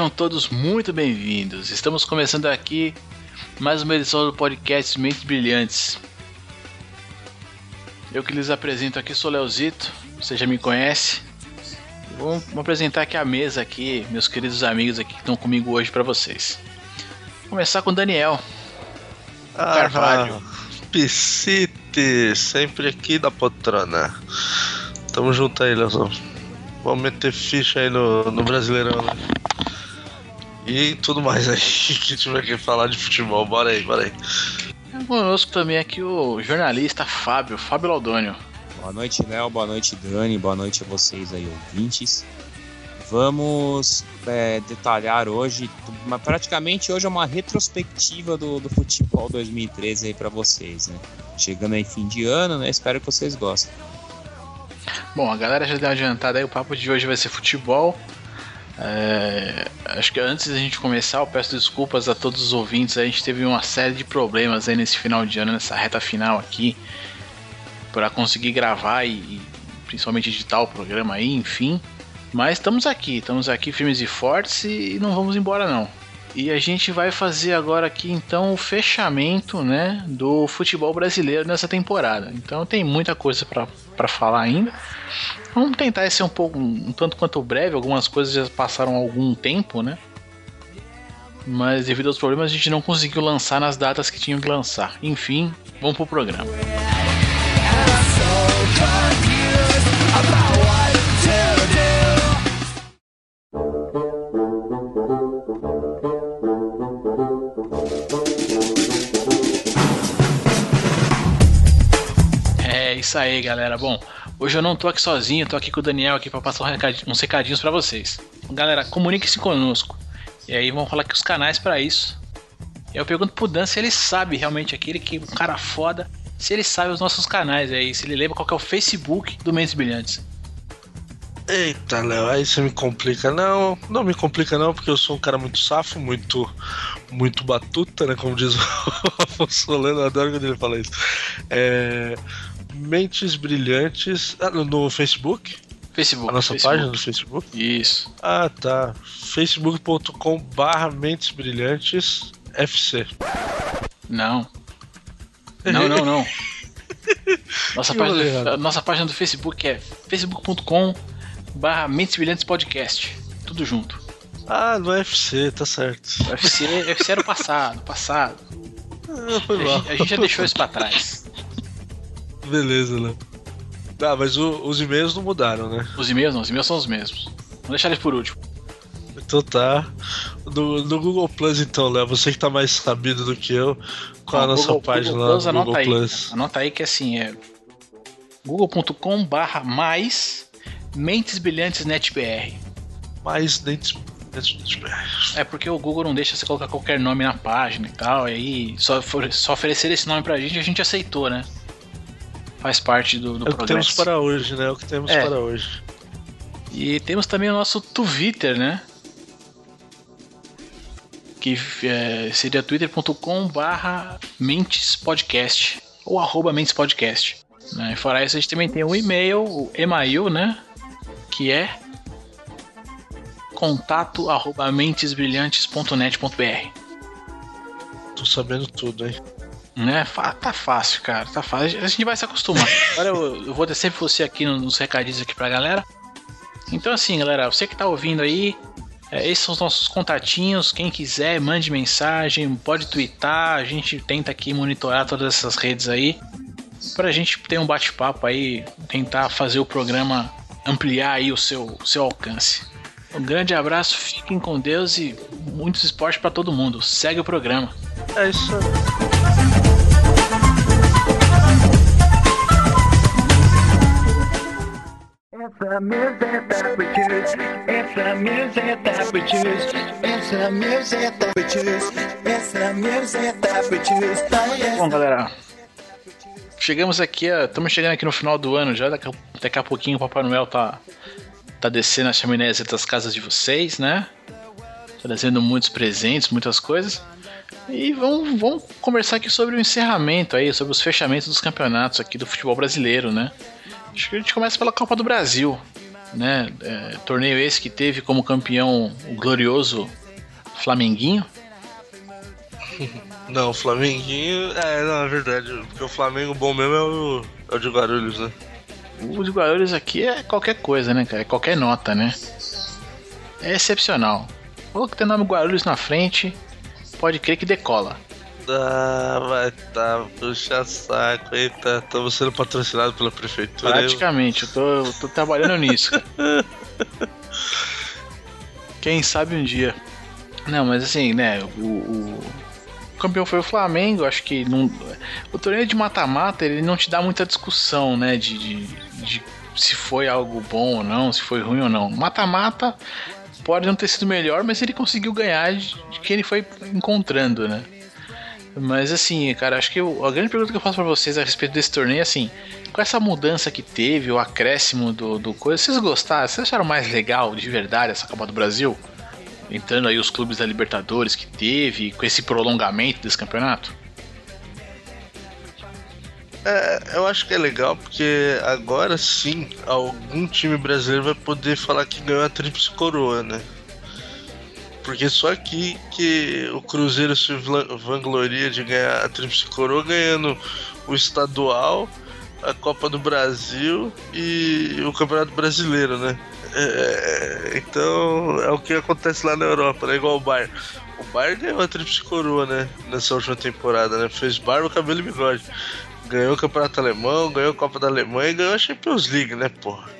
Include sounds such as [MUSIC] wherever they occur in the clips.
Sejam todos muito bem-vindos. Estamos começando aqui mais uma edição do podcast Mentes Brilhantes. Eu que lhes apresento aqui sou Leozito, você já me conhece. Vou, apresentar aqui a mesa aqui, meus queridos amigos aqui que estão comigo hoje para vocês. Vou começar com o Daniel. Ah, Carvalho. Piscite, sempre aqui da poltrona. Tamo junto aí, Leozão. Vamos meter ficha aí no, no Brasileirão, né? E tudo mais aí [LAUGHS] que tiver que falar de futebol. Bora aí, bora aí. Conosco também aqui o jornalista Fábio, Fábio Laudônio. Boa noite, Léo. Boa noite, Dani. Boa noite a vocês aí, ouvintes. Vamos é, detalhar hoje, praticamente hoje é uma retrospectiva do, do futebol 2013 aí para vocês, né? Chegando aí fim de ano, né? Espero que vocês gostem. Bom, a galera já deu uma adiantada aí, o papo de hoje vai ser futebol. É, acho que antes da gente começar, eu peço desculpas a todos os ouvintes. A gente teve uma série de problemas aí nesse final de ano, nessa reta final aqui, para conseguir gravar e, e, principalmente editar o programa aí, enfim. Mas estamos aqui, estamos aqui firmes e fortes e não vamos embora não. E a gente vai fazer agora aqui então o fechamento, né, do futebol brasileiro nessa temporada. Então tem muita coisa para falar ainda. Vamos tentar ser um pouco, um tanto quanto breve. Algumas coisas já passaram algum tempo, né? Mas devido aos problemas a gente não conseguiu lançar nas datas que tinham que lançar. Enfim, vamos pro programa. É isso aí, galera. Bom, hoje eu não tô aqui sozinho, tô aqui com o Daniel aqui para passar uns recadinhos para vocês. Galera, comunique-se conosco. E aí vamos falar aqui os canais para isso. Eu pergunto pro Dan se ele sabe realmente aquele que um cara foda, se ele sabe os nossos canais aí, se ele lembra qual é o Facebook do Mentes Brilhantes. Eita, Léo, aí você me complica. Não, não me complica não, porque eu sou um cara muito safo, muito muito batuta, né? Como diz [LAUGHS] o Afonso Solano, eu adoro quando ele fala isso. É, Mentes Brilhantes ah, no Facebook. Facebook. A nossa Facebook. página do Facebook? Isso. Ah, tá. facebook.com barra Mentes Brilhantes FC. Não. Não, não, não. [LAUGHS] Nossa, página, nossa página do Facebook é facebook.com barra Mentes Brilhantes Podcast. Tudo junto. Ah, no FC, tá certo. O UFC, UFC era o passado, passado. Ah, foi A gente, a gente já deixou isso pra trás. [LAUGHS] Beleza, né? Ah, mas o- os e-mails não mudaram, né? Os e-mails não, os e-mails são os mesmos. Vamos deixar eles por último. Então tá. No, no Google Plus, então, Léo, você que tá mais sabido do que eu, qual a nossa Google- página Google lá Plus, no anota Google aí. Plus? Anota aí que assim é google.com barra mais Mentes Brilhantes NetBR. Mais dentes. É porque o Google não deixa você colocar qualquer nome na página e tal. E aí só, só oferecer esse nome pra gente, a gente aceitou, né? Faz parte do, do É o que temos para hoje, né? É o que temos É. para hoje. E temos também o nosso Twitter, né? Que é, seria twitter.com barra Mentes Podcast ou arroba Mentes Podcast. Né? E fora isso, a gente também tem o e-mail, o e-mail, né? Que é contato arroba mentesbrilhantes.net.br Tô sabendo tudo, hein? Né? Tá fácil, cara, tá fácil. A gente vai se acostumar. [LAUGHS] Agora eu, eu vou ter sempre você aqui no- nos recadinhos aqui pra galera. Então assim, galera, você que tá ouvindo aí, é, esses são os nossos contatinhos. Quem quiser, mande mensagem, pode twittar. A gente tenta aqui monitorar todas essas redes aí. Pra gente ter um bate-papo aí, tentar fazer o programa ampliar aí o seu, o seu alcance. Um grande abraço, fiquem com Deus e muitos esportes pra todo mundo. Segue o programa. É isso aí. Bom, galera, chegamos aqui, estamos chegando aqui no final do ano já. Daqui a, daqui a pouquinho o Papai Noel tá, tá descendo as chaminés das casas de vocês, né? Tá descendo muitos presentes, muitas coisas. E vamos, vamos conversar aqui sobre o encerramento aí, sobre os fechamentos dos campeonatos aqui do futebol brasileiro, né? Acho que a gente começa pela Copa do Brasil. né? É, torneio esse que teve como campeão o glorioso Flamenguinho. [LAUGHS] Não, o Flamenguinho. É, não, é verdade. Porque o Flamengo bom mesmo é o, é o de Guarulhos, né? O de Guarulhos aqui é qualquer coisa, né, cara? É qualquer nota, né? É excepcional. Ou que tem o nome Guarulhos na frente, pode crer que decola. Vai tá, puxa saco, eita, estamos sendo patrocinados pela prefeitura. Praticamente, eu tô, eu tô trabalhando nisso. cara. [LAUGHS] Quem sabe um dia. Não, mas assim, né, o, o- o campeão foi o Flamengo, acho que não, o torneio de mata-mata ele não te dá muita discussão, né, de, de, de se foi algo bom ou não, se foi ruim ou não. Mata-mata pode não ter sido melhor, mas ele conseguiu ganhar de, de quem ele foi encontrando, né. Mas assim, cara, acho que o- a grande pergunta que eu faço pra vocês a respeito desse torneio é assim: com essa mudança que teve, o acréscimo do, do coisa, vocês gostaram? Vocês acharam mais legal de verdade essa Copa do Brasil? Entrando aí os clubes da Libertadores que teve, com esse prolongamento desse campeonato? É, eu acho que é legal porque agora sim algum time brasileiro vai poder falar que ganhou a tríplice coroa, né? Porque só aqui que o Cruzeiro se vangloria de ganhar a tríplice coroa ganhando o estadual, a Copa do Brasil e o Campeonato Brasileiro, né? É, então é o que acontece lá na Europa, né? Igual o Bayern. O Bayern ganhou a tríplice coroa, né? Nessa última temporada, né? Fez barba, cabelo e bigode ganhou o Campeonato Alemão, ganhou a Copa da Alemanha e ganhou a Champions League, né, porra?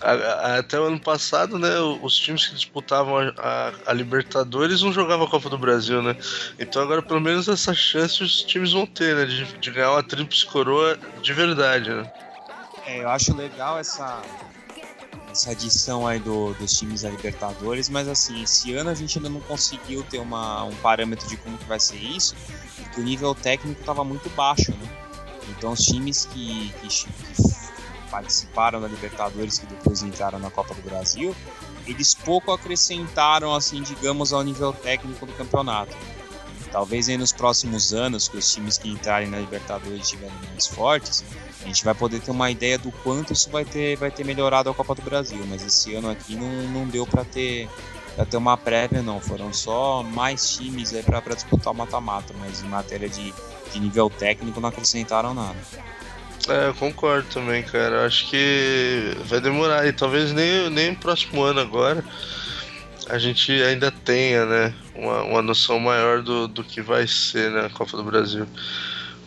Até o ano passado, né, os times que disputavam a, a- a Libertadores não jogavam a Copa do Brasil, né? Então agora pelo menos essa chance os times vão ter, né, de, de ganhar uma tríplice coroa de verdade, né? É, eu acho legal essa, essa adição aí do- dos times da Libertadores, mas assim, esse ano a gente ainda não conseguiu ter uma, um parâmetro de como que vai ser isso, porque o nível técnico estava muito baixo, né? Então os times que, que, que participaram da Libertadores, que depois entraram na Copa do Brasil, eles pouco acrescentaram, assim, digamos, ao nível técnico do campeonato. Talvez aí nos próximos anos, que os times que entrarem na Libertadores estiverem mais fortes, a gente vai poder ter uma ideia do quanto isso vai ter, vai ter melhorado a Copa do Brasil. Mas esse ano aqui não, não deu para ter, pra ter uma prévia, não. Foram só mais times para disputar o mata-mata, mas em matéria de, de nível técnico não acrescentaram nada. É, eu concordo também, cara. Acho que vai demorar e talvez nem, nem próximo ano agora a gente ainda tenha, né, uma, uma noção maior do, do que vai ser na Copa do Brasil.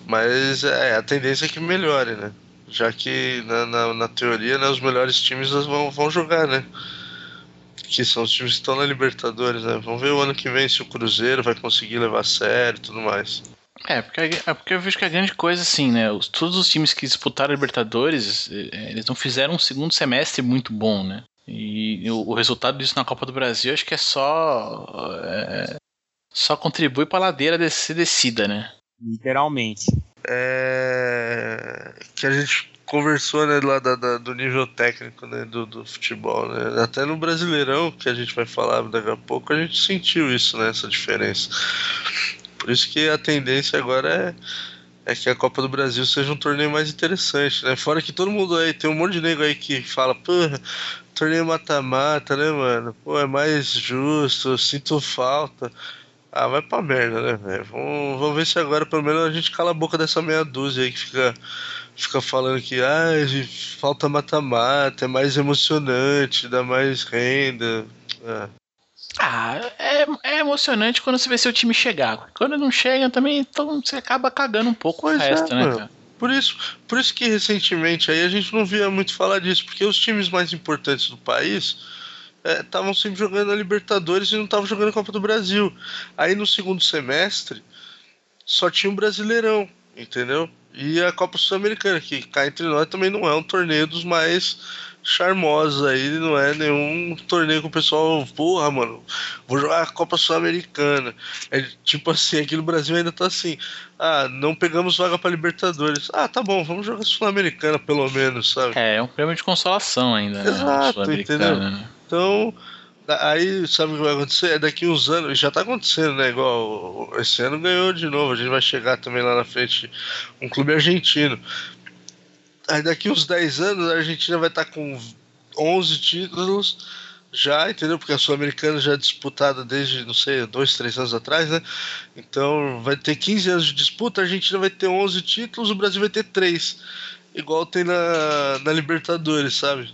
Mas é, a tendência é que melhore, né? Já que na, na, na teoria, né, os melhores times vão, vão jogar, né? Que são os times que estão na Libertadores, né? Vamos ver o ano que vem se o Cruzeiro vai conseguir levar a sério e tudo mais. É, porque, é porque eu vejo que a grande coisa, assim, né? os- todos os times que disputaram a Libertadores, eh, eles não fizeram um segundo semestre muito bom, né? E o, o resultado disso na Copa do Brasil acho que é só. é, só contribui pra ladeira descer descida, né? Literalmente. é, que a gente conversou né, lá da- da- do nível técnico né, do, do futebol. Né? Até no Brasileirão, que a gente vai falar daqui a pouco, a gente sentiu isso, né, essa diferença. Por isso que a tendência agora é, é que a Copa do Brasil seja um torneio mais interessante. Né? Fora que todo mundo aí, tem um monte de nego aí que fala, pô, torneio mata-mata, né, mano? Pô, é mais justo, eu sinto falta. Ah, vai pra merda, né, velho? Vamos, vamos ver se agora pelo menos a gente cala a boca dessa meia dúzia aí que fica, fica falando que ah, falta mata-mata, é mais emocionante, dá mais renda. Ah, Ah, é, é emocionante quando você vê seu time chegar. Quando não chega também, então você acaba cagando um pouco Pois o é, resto, né, mano. cara? Por isso, por isso que recentemente aí a gente não via muito falar disso, porque os times mais importantes do país estavam sempre jogando a Libertadores e não estavam jogando a Copa do Brasil. Aí no segundo semestre só tinha o Brasileirão, entendeu? E a Copa Sul-Americana, que cá entre nós também não é um torneio dos mais charmosos aí, não é nenhum torneio que o pessoal, porra, mano, vou jogar a Copa Sul-Americana. É tipo assim, aqui no Brasil ainda tá assim, ah, não pegamos vaga pra Libertadores. Ah, tá bom, vamos jogar Sul-Americana pelo menos, sabe? É, é um prêmio de consolação ainda, né? Exato, entendeu? né? Então, aí sabe o que vai acontecer? É daqui uns anos, já tá acontecendo, né? Igual esse ano ganhou de novo, a gente vai chegar também lá na frente um clube argentino. Daqui uns 10 anos a Argentina vai estar com 11 títulos já, entendeu? Porque a Sul-Americana já é disputada desde, não sei, dois, três anos atrás, né? Então vai ter 15 anos de disputa, a Argentina vai ter 11 títulos, o Brasil vai ter 3. Igual tem na, na Libertadores, sabe?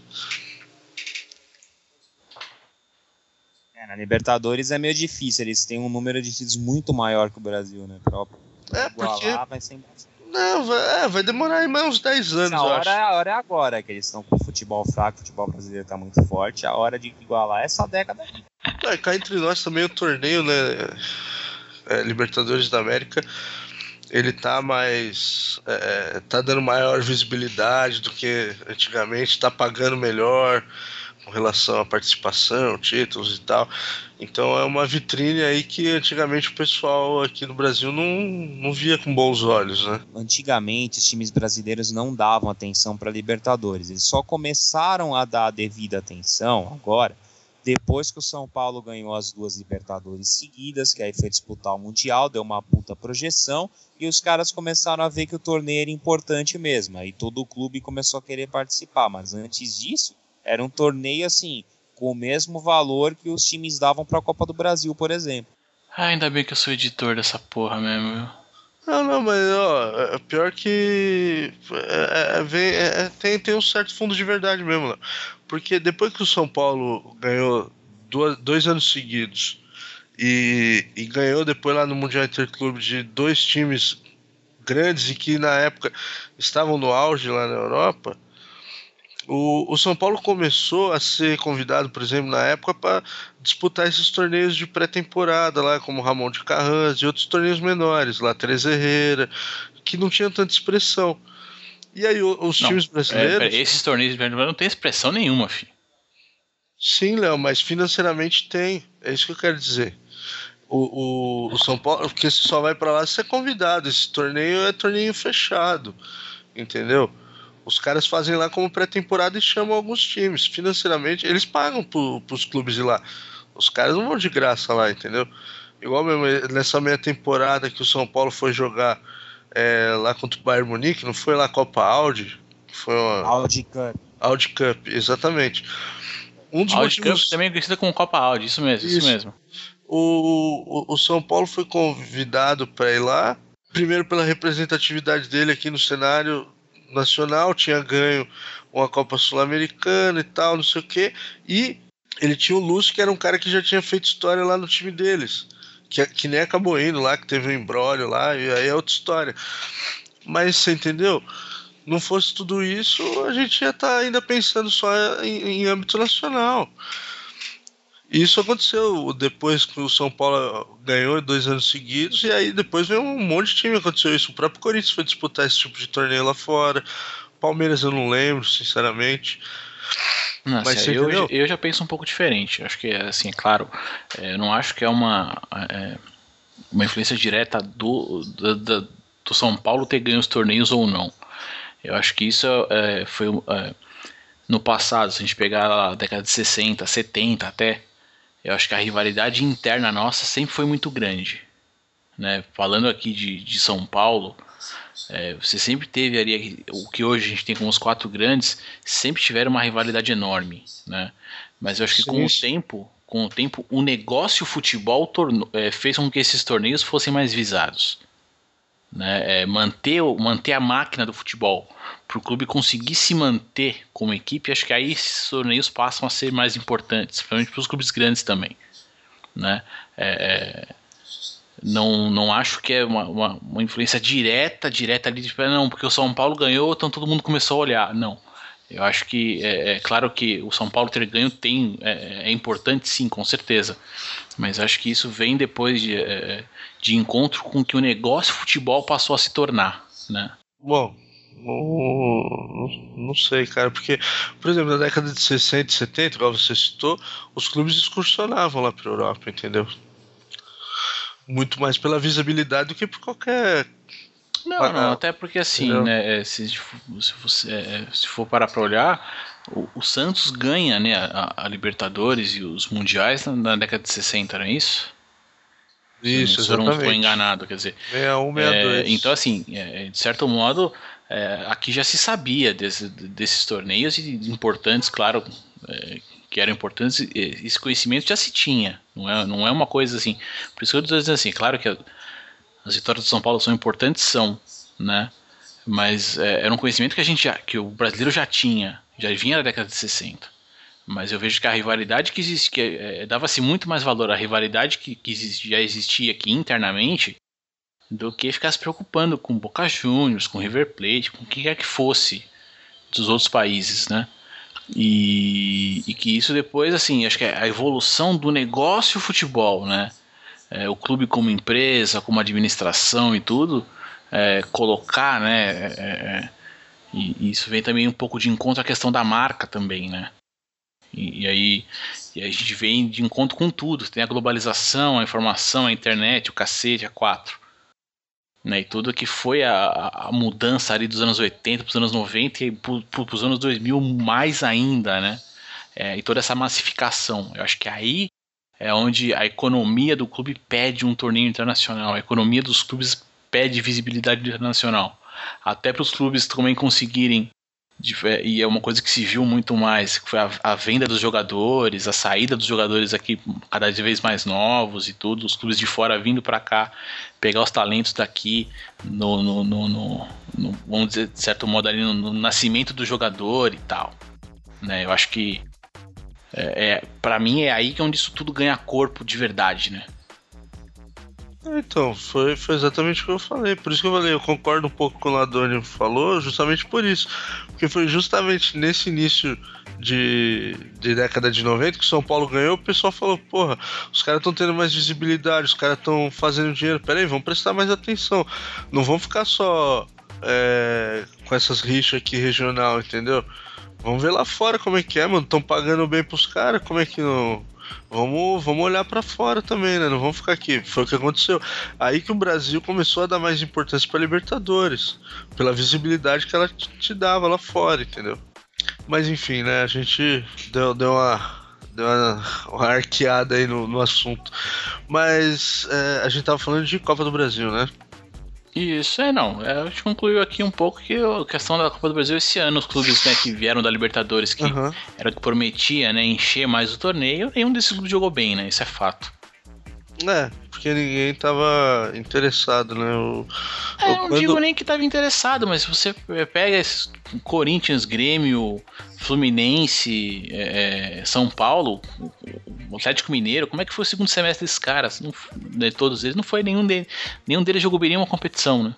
É, na Libertadores é meio difícil, eles têm um número de títulos muito maior que o Brasil, né? Pra É, porque. vai ser. Não, vai, é, vai demorar mais uns 10 anos, a, hora, a hora é agora, que eles estão com o futebol fraco, o futebol brasileiro tá muito forte, a hora de igualar é essa década aí. É, cá entre nós também o torneio, né? é, Libertadores da América, ele tá mais. é, tá dando maior visibilidade do que antigamente, tá pagando melhor com relação à participação, títulos e tal. Então é uma vitrine aí que antigamente o pessoal aqui no Brasil não, não via com bons olhos, né? Antigamente, os times brasileiros não davam atenção para Libertadores. Eles só começaram a dar a devida atenção agora, depois que o São Paulo ganhou as duas Libertadores seguidas, que aí foi disputar o Mundial, deu uma puta projeção, e os caras começaram a ver que o torneio era importante mesmo. Aí todo o clube começou a querer participar, mas antes disso, era um torneio assim, com o mesmo valor que os times davam para a Copa do Brasil, por exemplo. Ah, ainda bem que eu sou editor dessa porra mesmo, viu? Não, não, mas ó, é pior que é, é, vem- é- é- tem, tem um certo fundo de verdade mesmo, né? porque depois que o São Paulo ganhou duas- dois anos seguidos e, e ganhou depois lá no Mundial Interclube de dois times grandes e que na época estavam no auge lá na Europa, o, o São Paulo começou a ser convidado, por exemplo, na época para disputar esses torneios de pré-temporada lá, como Ramon de Carranza e outros torneios menores, lá Teresa Herrera, que não tinham tanta expressão. E aí os Não, times É, brasileiros. pera, esses torneios não tem expressão nenhuma, filho. Sim, Léo, mas financeiramente tem. É isso que eu quero dizer. O, o, o São Paulo, porque você só vai para lá se você é convidado. Esse torneio é torneio fechado. Entendeu? Os caras fazem lá como pré-temporada e chamam alguns times. Financeiramente, eles pagam pro, pros clubes ir lá. Os caras não vão de graça lá, entendeu? Igual mesmo nessa meia temporada que o São Paulo foi jogar é, lá contra o Bayern Munique, não foi lá a Copa Audi? Foi uma Audi Cup. Audi Cup, exatamente. Um dos Audi Cup motivos, também é conhecida como Copa Audi, isso mesmo, isso, Isso. mesmo. o, o, o São Paulo foi convidado para ir lá, primeiro pela representatividade dele aqui no cenário nacional, tinha ganho uma Copa Sul-Americana e tal, não sei o quê, e ele tinha o Lúcio, que era um cara que já tinha feito história lá no time deles, que, que nem acabou indo lá, que teve um embrólio lá, e aí é outra história. Mas você entendeu? Não fosse tudo isso, a gente ia estar ainda pensando só em, em âmbito nacional. Isso aconteceu depois que o São Paulo ganhou dois anos seguidos, e aí depois veio um monte de time aconteceu isso. O próprio Corinthians foi disputar esse tipo de torneio lá fora. Palmeiras eu não lembro, sinceramente. Nossa, Mas você eu, eu já penso um pouco diferente. Acho que, assim, é claro, é, eu não acho que é uma, é, uma influência direta do, do, do São Paulo ter ganho os torneios ou não. Eu acho que isso é, foi é, no passado, se a gente pegar a década de 60, 70 até, eu acho que a rivalidade interna nossa sempre foi muito grande. Né? Falando aqui de, de São Paulo, é, você sempre teve ali o que hoje a gente tem como os quatro grandes, sempre tiveram uma rivalidade enorme, né? Mas eu acho que com o tempo, com o tempo, o negócio futebol tornou- é, fez com que esses torneios fossem mais visados, né? É, manter, manter a máquina do futebol para o clube conseguir se manter como equipe, acho que aí esses torneios passam a ser mais importantes, principalmente para os clubes grandes também, né? É, é, não, não acho que é uma, uma, uma influência direta, direta ali, tipo, não, porque o São Paulo ganhou, então todo mundo começou a olhar. Não. Eu acho que é, é claro que o São Paulo ter ganho tem, é, é importante sim, com certeza. Mas acho que isso vem depois de, é, de encontro com que o negócio futebol passou a se tornar. Né? Bom, não, não sei, cara, porque, por exemplo, na década de 60 e 70, igual você citou, os clubes excursionavam lá para Europa, entendeu? Muito mais pela visibilidade do que por qualquer. Não, Ah, não, até porque assim, né, é, se, se, você, é, se for parar para olhar, o, o Santos ganha né, a, a Libertadores e os Mundiais na, na década de 60, não é isso? Isso, se eu não exatamente. enganado, quer dizer. 61, É, 62. então, assim, é, de certo modo, é, aqui já se sabia desse- desses torneios importantes, claro, é, que eram importantes, esse conhecimento já se tinha. Não é, não é uma coisa assim. Por isso que eu estou dizendo assim, claro que as vitórias do São Paulo são importantes, são, né? Mas é, era um conhecimento que a gente já, que o brasileiro já tinha, já vinha na década de 60. Mas eu vejo que a rivalidade que existe, que é, dava-se muito mais valor à rivalidade que, que já existia aqui internamente do que ficar se preocupando com Boca Juniors, com River Plate, com quem quer que fosse dos outros países, né? E, e, que isso depois, assim, acho que é a evolução do negócio futebol, né? É, o clube como empresa, como administração e tudo, é, colocar, né? É, é e isso vem também um pouco de encontro à questão da marca também, né? E, e, aí, e a gente vem de encontro com tudo. Tem a globalização, a informação, a internet, o cacete, a quatro. Né, e tudo que foi a, a mudança ali dos anos 80 para os anos 90 e para os anos 2000 mais ainda, né? É, e toda essa massificação. Eu acho que aí é onde a economia do clube pede um torneio internacional, a economia dos clubes pede visibilidade internacional. Até para os clubes também conseguirem e é uma coisa que se viu muito mais, que foi a, a, venda dos jogadores, a saída dos jogadores aqui cada vez mais novos e tudo, os clubes de fora vindo para cá, pegar os talentos daqui, no, no, no, no, vamos dizer, de certo modo, ali no, nascimento do jogador e tal. Né? Eu acho que, é, é para mim, é aí que é onde isso tudo ganha corpo de verdade, né? Então, foi, foi exatamente o que eu falei. Por isso que eu falei, eu concordo um pouco com o Ladoni falou, justamente por isso. Porque foi justamente nesse início de, de década de 90 que São Paulo ganhou, o pessoal falou, porra, os caras estão tendo mais visibilidade, os caras estão fazendo dinheiro. Peraí, vamos prestar mais atenção. Não vão ficar só é, com essas rixas aqui regional, entendeu? Vamos ver lá fora como é que é, mano. Estão pagando bem pros caras, como é que não Vamos, vamos olhar para fora também, né? Não vamos ficar aqui. Foi o que aconteceu. Aí que o Brasil começou a dar mais importância para Libertadores, pela visibilidade que ela te dava lá fora, entendeu? Mas enfim, né? A gente deu, deu uma uma, uma arqueada aí no, no assunto. Mas é, a gente tava falando de Copa do Brasil, né? Isso, é não. É, a gente concluiu aqui um pouco que a questão da Copa do Brasil esse ano, os clubes né, que vieram da Libertadores, que uhum. era que prometia né, encher mais o torneio, nenhum desses clubes jogou bem, né? Isso é fato. É, porque ninguém tava interessado, né? O, é, não quando... digo nem que tava interessado, mas se você pega esses Corinthians, Grêmio, Fluminense, é, é São Paulo, o Atlético Mineiro, como é que foi o segundo semestre desses caras? Não, de todos eles, não foi nenhum deles. Nenhum deles jogou bem nenhuma competição, né?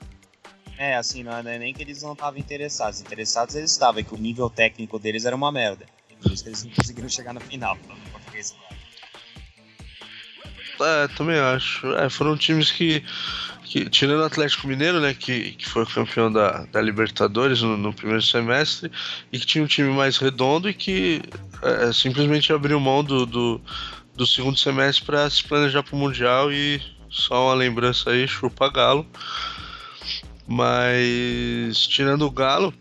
É, assim, não é nem que eles não estavam interessados. Interessados eles estavam, é que o nível técnico deles era uma merda. Por isso que eles não conseguiram chegar na final. Português, é, também acho. É, foram times que, que, tirando o Atlético Mineiro, né, que, que foi campeão da, da Libertadores no, no primeiro semestre, e que tinha um time mais redondo e que é, simplesmente abriu mão do, do, do segundo semestre para se planejar para o Mundial e só uma lembrança aí, chupa Galo. Mas tirando o Galo,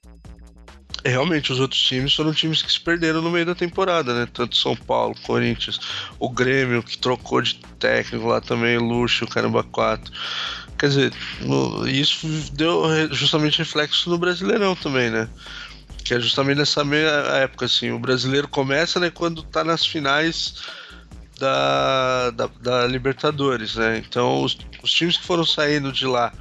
realmente os outros times foram times que se perderam no meio da temporada, né? Tanto São Paulo, Corinthians, o Grêmio que trocou de técnico lá também, Luxo, Caramba 4. Quer dizer, isso deu justamente reflexo no Brasileirão também, né? Que é justamente nessa mesma época, assim, o brasileiro começa, né, quando tá nas finais da, da, da Libertadores, né? Então os, os times que foram saindo de lá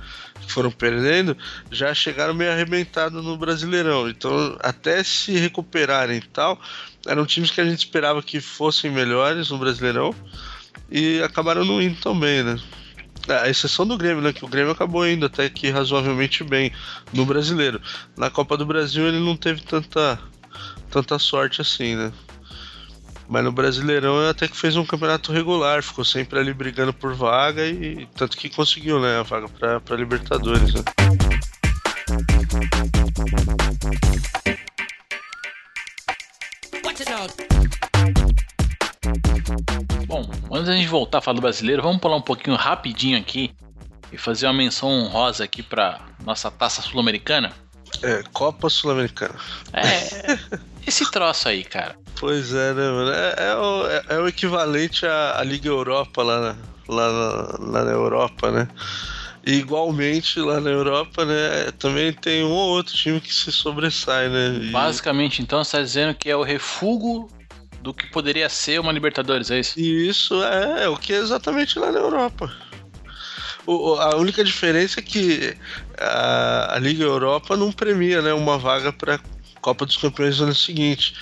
foram perdendo, já chegaram meio arrebentados no Brasileirão. Então, até se recuperarem e tal, eram times que a gente esperava que fossem melhores no Brasileirão e acabaram não indo tão bem, né? A exceção do Grêmio, né? Que o Grêmio acabou indo até que razoavelmente bem no brasileiro. Na Copa do Brasil ele não teve tanta, tanta sorte assim, né? Mas no Brasileirão até que fez um campeonato regular, ficou sempre ali brigando por vaga e tanto que conseguiu, né, a vaga para pra Libertadores, né? Bom, antes da gente voltar a falar do brasileiro, vamos pular um pouquinho rapidinho aqui e fazer uma menção honrosa aqui para nossa taça sul-americana. É, Copa Sul-Americana. É, esse troço aí, cara. Pois é, né, mano? É, é, o, é, é o, equivalente à, à, Liga Europa lá na, lá, na, lá na Europa, né? E igualmente lá na Europa, né, também tem um ou outro time que se sobressai, né? E... Basicamente, então, você está dizendo que é o refúgio do que poderia ser uma Libertadores, é isso? E isso é, é o que é exatamente lá na Europa. O- a única diferença é que a, a Liga Europa não premia né, uma vaga para Copa dos Campeões no ano seguinte.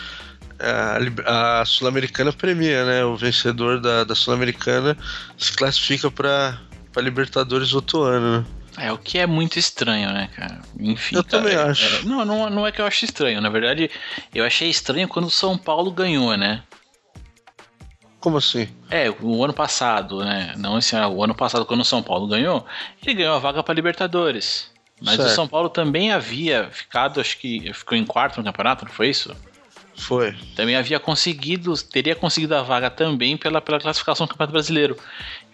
A, Sul-Americana premia, né? O vencedor da, da Sul-Americana se classifica para Libertadores outro ano. Né? É, o que é muito estranho, né, cara? Enfim. Eu cara, também é- acho. é- não, não, não é que eu acho estranho. Na verdade, eu achei estranho quando o São Paulo ganhou, né? Como assim? É, o ano passado, né? Não esse ano, o ano passado, quando o São Paulo ganhou, ele ganhou a vaga para Libertadores. Mas o Certo. São Paulo também havia ficado, acho que ficou em quarto no campeonato, não foi isso? Foi. Também havia conseguido, teria conseguido a vaga também pela, pela classificação do Campeonato Brasileiro.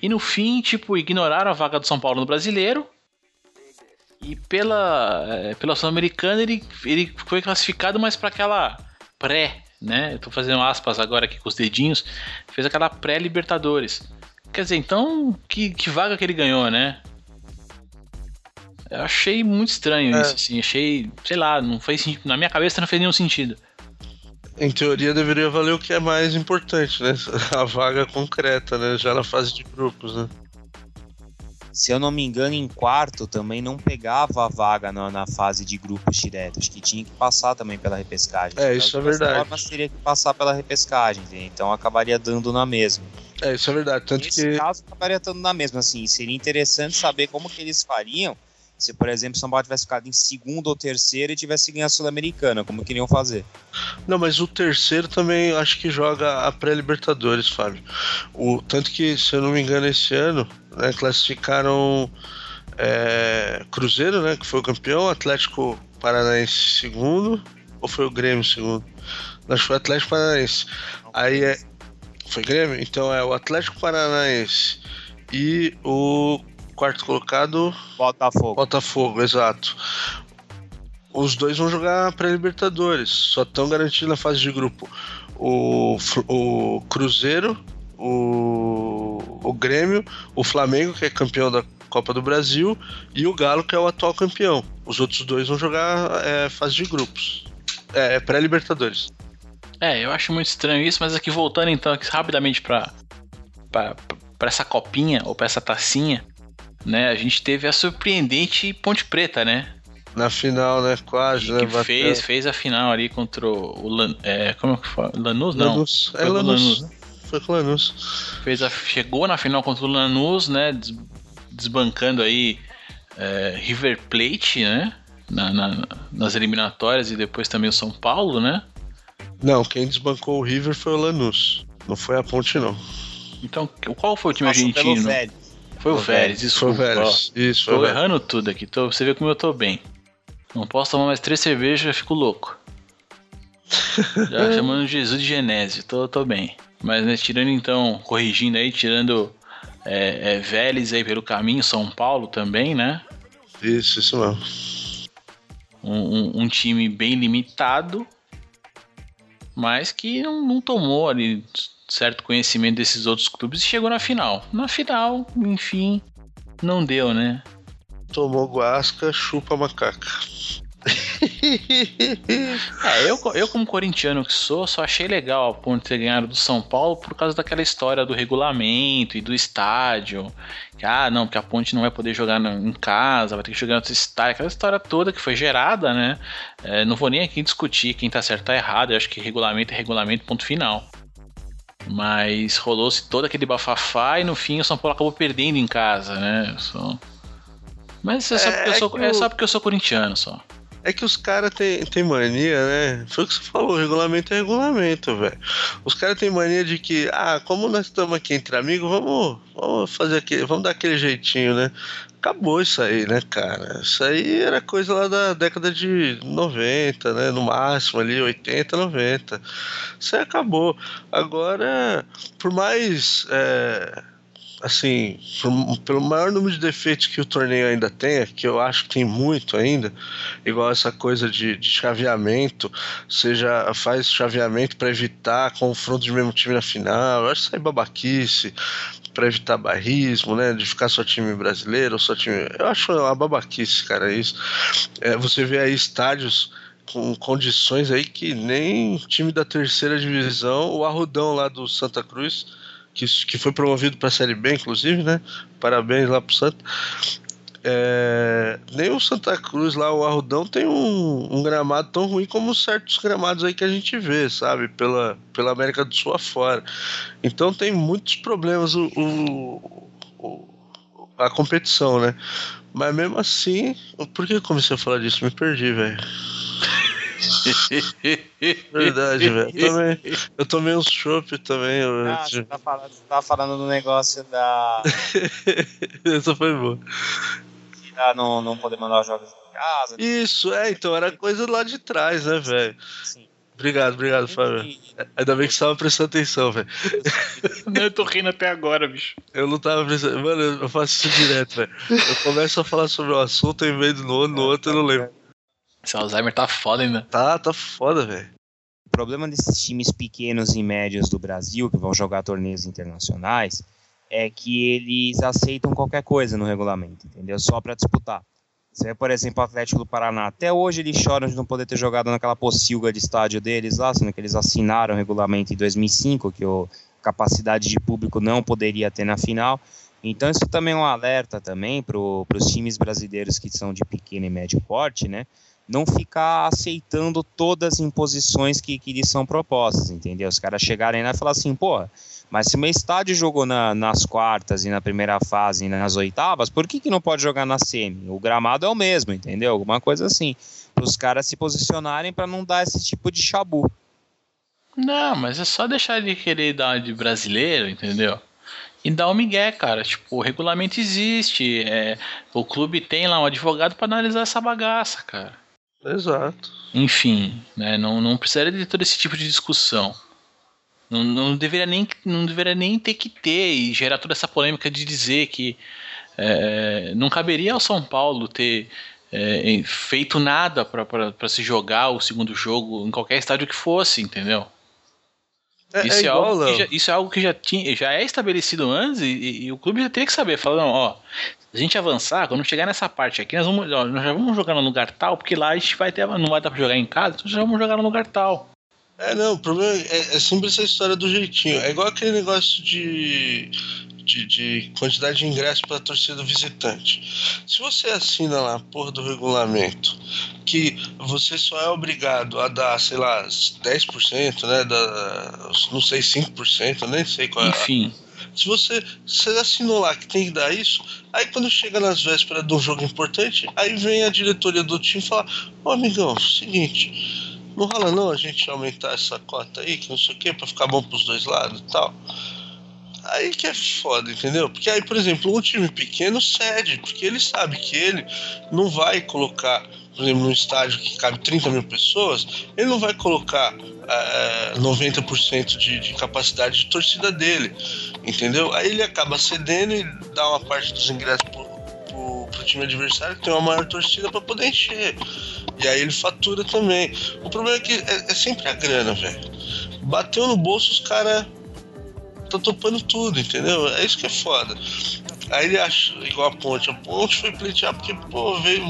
E no fim, tipo, ignoraram a vaga do São Paulo no Brasileiro. E pela, eh, pela Sul-Americana ele, ele foi classificado, mas para aquela pré, né? Eu tô fazendo aspas agora aqui com os dedinhos. Fez aquela pré-Libertadores. Quer dizer, então, que, que vaga que ele ganhou, né? Eu achei muito estranho É. isso, assim. Achei, sei lá, não fez Na minha cabeça não fez nenhum sentido. Em teoria deveria valer o que é mais importante, né? [LAUGHS] A vaga concreta, né? Já na fase de grupos, né? Se eu não me engano, em quarto também não pegava a vaga na, na fase de grupos direto. Acho que tinha que passar também pela repescagem. É, isso é verdade. formas, teria que passar pela repescagem, então acabaria dando na mesma. É, isso é verdade. Tanto Nesse que. caso, acabaria dando na mesma. Assim, seria interessante saber como que eles fariam se, por exemplo, São Paulo tivesse ficado em segundo ou terceiro e tivesse ganho a Sul-Americana, como queriam fazer. Não, mas o terceiro também acho que joga a pré-Libertadores, Fábio. O, tanto que, se eu não me engano, esse ano, né, classificaram é, Cruzeiro, né? Que foi o campeão, Atlético Paranaense segundo, ou foi o Grêmio segundo? Acho que foi o Atlético Paranaense. Aí é. Foi Grêmio? Então é o Atlético Paranaense e o quarto colocado Botafogo. Botafogo, exato. Os dois vão jogar pré-Libertadores. Só estão garantidos na fase de grupo o, o Cruzeiro, o, o Grêmio, o Flamengo, que é campeão da Copa do Brasil, e o Galo, que é o atual campeão. Os outros dois vão jogar é, fase de grupos. É, é pré-Libertadores. É, eu acho muito estranho isso, mas aqui voltando então aqui rapidamente pra, pra essa copinha, ou pra essa tacinha, né? A gente teve a surpreendente Ponte Preta, né? Na final, né? Quase, Que, né? que fez, fez a final ali contra o Lan, é, como que foi? Lanús? Não. Lanús. É Foi com o Lanús. Lanús, né? Foi com o Lanús. Fez a, chegou na final contra o Lanús, né? des- desbancando aí é, River Plate, né? Na- na- nas eliminatórias e depois também o São Paulo, né? Não, quem desbancou o River foi o Lanús. Não foi a Ponte, não. Então, qual foi o time argentino? Foi o Foi Vélez, Foi desculpa. o Vélez. Isso, foi o Tô errando tudo aqui. Tô, você vê como eu tô bem. Não posso tomar mais três cervejas, já fico louco. [LAUGHS] Já chamando Jesus de Genésio, tô, tô bem. Mas né, tirando então, corrigindo aí, tirando é, é, Vélez aí pelo caminho, São Paulo também, né? Isso, isso mesmo. Um, um- um time bem limitado, mas que não, não tomou ali certo conhecimento desses outros clubes e chegou na final. Na final, enfim, não deu, né? Tomou guasca, chupa macaca. [LAUGHS] É, eu, eu como corintiano que sou, só achei legal a Ponte ter ganhado do São Paulo por causa daquela história do regulamento e do estádio. Que, ah, não, porque a Ponte não vai poder jogar em casa, vai ter que jogar no outro estádio. Aquela história toda que foi gerada, né? É, não vou nem aqui discutir quem tá certo ou tá errado. Eu acho que regulamento é regulamento, ponto final. Mas rolou-se todo aquele bafafá e no fim o São Paulo acabou perdendo em casa, né? Só... Mas é só, É, porque eu é sou, é o- só porque eu sou corintiano só. É que os caras têm tem mania, né? Foi o que você falou, regulamento é regulamento, velho. Os caras têm mania de que, ah, como nós estamos aqui entre amigos, vamos, vamos fazer aquele, vamos dar aquele jeitinho, né? Acabou isso aí, né, cara? Isso aí era coisa lá da década de 90, né? No máximo ali, 80, 90. Isso aí acabou. Agora, por mais. é, assim, por- pelo maior número de defeitos que o torneio ainda tem, que eu acho que tem muito ainda, igual essa coisa de, de chaveamento, seja faz chaveamento para evitar confronto de mesmo time na final, eu acho isso aí babaquice, para evitar barrismo, né, de ficar só time brasileiro, só time, eu acho uma babaquice, cara, isso. É, você vê aí estádios com condições aí que nem time da terceira divisão, o Arrudão lá do Santa Cruz, que, que foi promovido para a Série B, inclusive, né? Parabéns lá pro Santa. É, nem o Santa Cruz lá, o Arrudão, tem um, um, gramado tão ruim como certos gramados aí que a gente vê, sabe? Pela, pela América do Sul afora. Então tem muitos problemas o, o, o a competição, né? Mas mesmo assim, por que eu comecei a falar disso? Me perdi, velho. [LAUGHS] Verdade, velho. Eu tomei uns chopp também. Ah, você tá falando, você tá falando do negócio da. [LAUGHS] Essa foi boa. Ah, não, não poder mandar os jogos em casa. Isso, é, então era coisa lá de trás, né, velho? Sim. Obrigado, obrigado, Fábio. Ainda bem que você tava prestando atenção, velho. Não, [LAUGHS] eu tô rindo até agora, bicho. Eu não tava prestando. Mano, eu faço isso direto, velho. Eu começo a falar sobre o assunto em vez do outro, no outro eu não lembro. Esse Alzheimer tá foda ainda. Tá, tá foda, velho. O problema desses times pequenos e médios do Brasil que vão jogar torneios internacionais é que eles aceitam qualquer coisa no regulamento, entendeu? Só para disputar. Você vê, por exemplo, o Atlético do Paraná. Até hoje eles choram de não poder ter jogado naquela pocilga de estádio deles lá, sendo que eles assinaram o regulamento em 2005, que a capacidade de público não poderia ter na final. Então isso também é um alerta também para os times brasileiros que são de pequeno e médio porte, né? Não ficar aceitando todas as imposições que, que lhes são propostas, entendeu? Os caras chegarem lá e falar assim, pô, mas se o meu estádio jogou na, nas quartas e na primeira fase e nas oitavas, por que, que não pode jogar na semi? O gramado é o mesmo, entendeu? Alguma coisa assim. Para os caras se posicionarem para não dar esse tipo de chabu. Não, mas é só deixar de querer dar de brasileiro, entendeu? E dar o migué, cara. Tipo, o regulamento existe. É, o clube tem lá um advogado para analisar essa bagaça, cara. Exato. Enfim, né, não, não precisaria de todo esse tipo de discussão. Não, não, deveria nem, não deveria nem ter que ter e gerar toda essa polêmica de dizer que é, não caberia ao São Paulo ter é, feito nada para se jogar o segundo jogo em qualquer estádio que fosse, entendeu? É, isso, é, é algo que já, isso é algo que já, tinha, já é estabelecido antes e, e, e o clube já teria que saber. Falar, não, ó, a gente avançar, quando chegar nessa parte aqui, nós, vamos, ó, nós já vamos jogar no lugar tal, porque lá a gente vai ter, não vai dar para jogar em casa, então já vamos jogar no lugar tal. É, não, o problema é, é sempre essa história do jeitinho. É igual aquele negócio de, de, de quantidade de ingressos para torcida visitante. Se você assina lá a porra do regulamento que você só é obrigado a dar, sei lá, 10%, né? Da, não sei, 5%, nem sei qual é. Enfim. Se você, você assinou lá que tem que dar isso, aí quando chega nas vésperas de um jogo importante, aí vem a diretoria do time e fala: Ô amigão, seguinte não rola não a gente aumentar essa cota aí, que não sei o que, pra ficar bom pros dois lados e tal. Aí que é foda, entendeu? Porque aí, por exemplo, um time pequeno cede, porque ele sabe que ele não vai colocar, por exemplo, num estádio que cabe 30 mil pessoas, ele não vai colocar é, 90% de, de capacidade de torcida dele, entendeu? Aí ele acaba cedendo e dá uma parte dos ingressos pro, pro, pro time adversário que tem uma maior torcida para poder encher. E aí ele fatura também. O problema é que é, é sempre a grana, velho. Bateu no bolso, os caras estão topando tudo, entendeu? É isso que é foda. Aí ele acha, igual a ponte, a ponte foi pleitear porque, pô, veio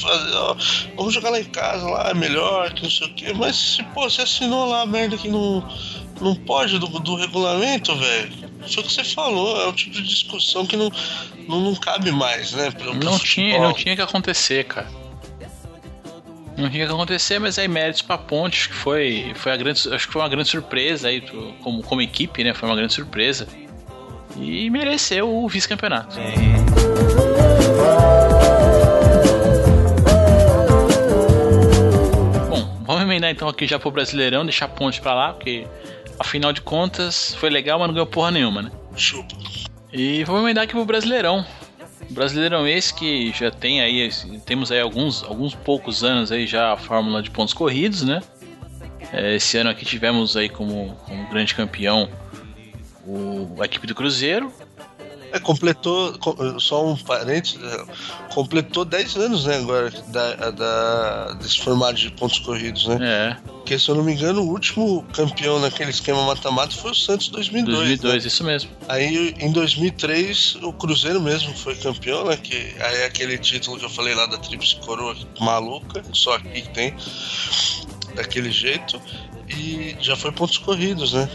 fazer, ó, vamos jogar lá em casa, lá é melhor, que não sei o quê. Mas se, pô, você assinou lá a merda que não, não pode do, do regulamento, velho. Foi o que você falou, é o tipo de discussão que não, não, não cabe mais, né? Pro, pro não, tinha, não tinha que acontecer, cara. Não tinha que acontecer, mas aí méritos pra Ponte, que foi, foi a grande, acho que foi uma grande surpresa aí, como, como equipe, né? Foi uma grande surpresa. E mereceu o vice-campeonato. Bom, emendar então aqui já pro Brasileirão, deixar a Ponte pra lá, porque afinal de contas foi legal, mas não ganhou porra nenhuma, né? E vamos emendar aqui pro Brasileirão. Brasileirão esse que já tem aí, temos aí alguns, alguns poucos anos aí já a fórmula de pontos corridos, né? É, esse ano aqui tivemos aí como, como grande campeão o, a equipe do Cruzeiro. É, completou, co- só um parênteses, é, completou 10 anos, né, agora, da, da- desse formato de pontos corridos, né? É, Porque, se eu não me engano, o último campeão naquele esquema mata-mata foi o Santos 2002. 2002, né? isso mesmo. Aí, em 2003, o Cruzeiro mesmo foi campeão, né? Que aí é aquele título que eu falei lá da Tríplice Coroa maluca, só aqui que tem, daquele jeito. E já foi pontos corridos, né?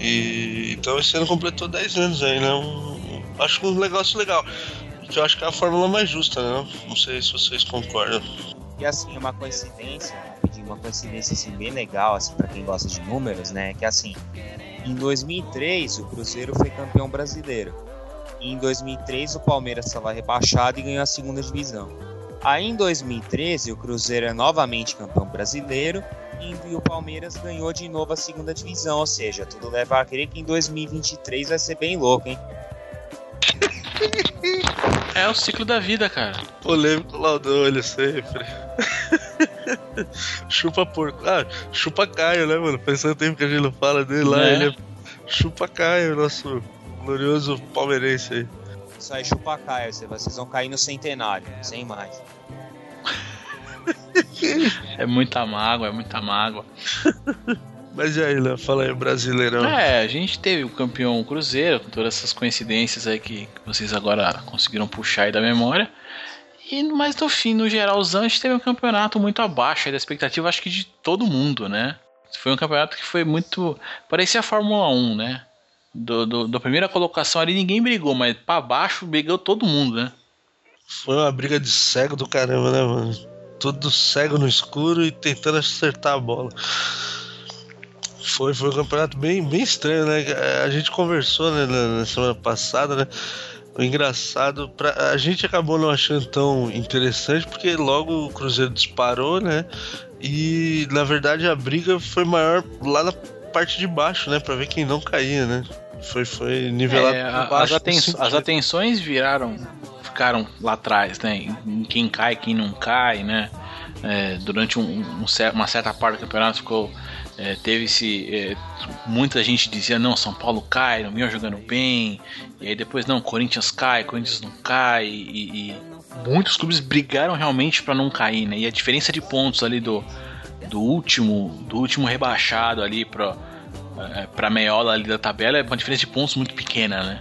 E, então esse ano completou 10 anos aí, né? Um- acho um negócio legal. Que eu acho que é a fórmula mais justa, né? Não sei se vocês concordam. E assim, uma coincidência, rapidinho, uma coincidência assim, bem legal, assim, para quem gosta de números, né? Que assim, em 2003 o Cruzeiro foi campeão brasileiro. E em 2003 o Palmeiras estava rebaixado e ganhou a segunda divisão. Aí em 2013 o Cruzeiro é novamente campeão brasileiro e o Palmeiras ganhou de novo a segunda divisão. Ou seja, tudo leva a crer que em 2023 vai ser bem louco, hein? É o ciclo da vida, cara. Polêmico Laudolho sempre. [LAUGHS] chupa porco. Ah, chupa Caio, né, mano? Faz tanto tempo que a gente não fala dele lá. Né? Ele é chupa Caio, nosso glorioso palmeirense aí. Isso aí chupa caia, vocês vão cair no centenário, sem mais. [LAUGHS] É muita mágoa, é muita mágoa. [LAUGHS] Mas e aí, Léo? Fala aí, brasileirão. É, a gente teve o campeão Cruzeiro, com todas essas coincidências aí que vocês agora conseguiram puxar aí da memória. E, mas no fim, no geralzão, a gente teve um campeonato muito abaixo da expectativa, acho que de todo mundo, né? Foi um campeonato que foi muito. Parecia a Fórmula 1, né? Do, do, da primeira colocação ali ninguém brigou, mas pra baixo brigou todo mundo, né? Foi uma briga de cego do caramba, né, mano? Tudo cego no escuro e tentando acertar a bola. Foi, foi um campeonato bem, bem estranho, né? A gente conversou né, na, na semana passada, né? O engraçado, pra, a gente acabou não achando tão interessante porque logo o Cruzeiro disparou, né? E na verdade a briga foi maior lá na parte de baixo, né? Pra ver quem não caía, né? Foi, foi nivelado É, por as, baixo. aten- as sentido. atenções viraram ficaram lá atrás, né? Em em quem cai, quem não cai, né? É, durante um- um uma certa parte do campeonato ficou é, teve se é, muita gente dizia não São Paulo cai, não vinha jogando bem e aí depois não Corinthians cai, Corinthians não cai e, e muitos clubes brigaram realmente para não cair, né? E a diferença de pontos ali do, do último do último rebaixado ali para para meiola ali da tabela é uma diferença de pontos muito pequena, né?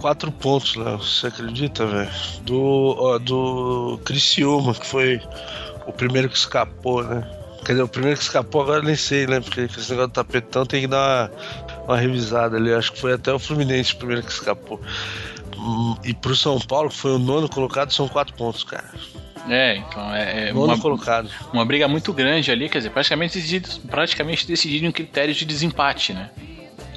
Quatro pontos, Léo. Você acredita, velho? Do, ó, do Criciúma, que foi o primeiro que escapou, né? Quer dizer, o primeiro que escapou agora nem sei, né? Porque esse negócio do tapetão tem que dar uma, uma revisada ali. Acho que foi até o Fluminense o primeiro que escapou. Hum, E pro São Paulo, que foi o nono colocado, são quatro pontos, cara. É, então é, é uma, colocado. uma briga muito grande ali, quer dizer, praticamente decidido, praticamente decidido em critérios de desempate, né?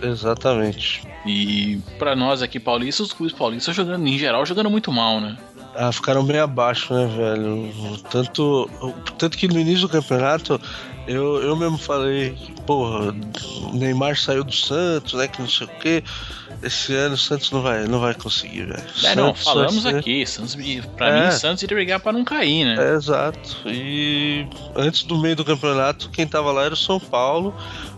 Exatamente. E pra nós aqui paulistas, os clubes paulistas jogando, em geral, jogando muito mal, né? Ah, ficaram bem abaixo, né, velho? Tanto, tanto que no início do campeonato eu, eu mesmo falei, porra, o Neymar saiu do Santos, né? Que não sei o quê. Esse ano o Santos não vai, não vai conseguir, velho. É, não, falamos ser- aqui, Santos, pra É. mim, Santos iria brigar pra não cair, né? É, exato. E antes do meio do campeonato, quem tava lá era o São Paulo,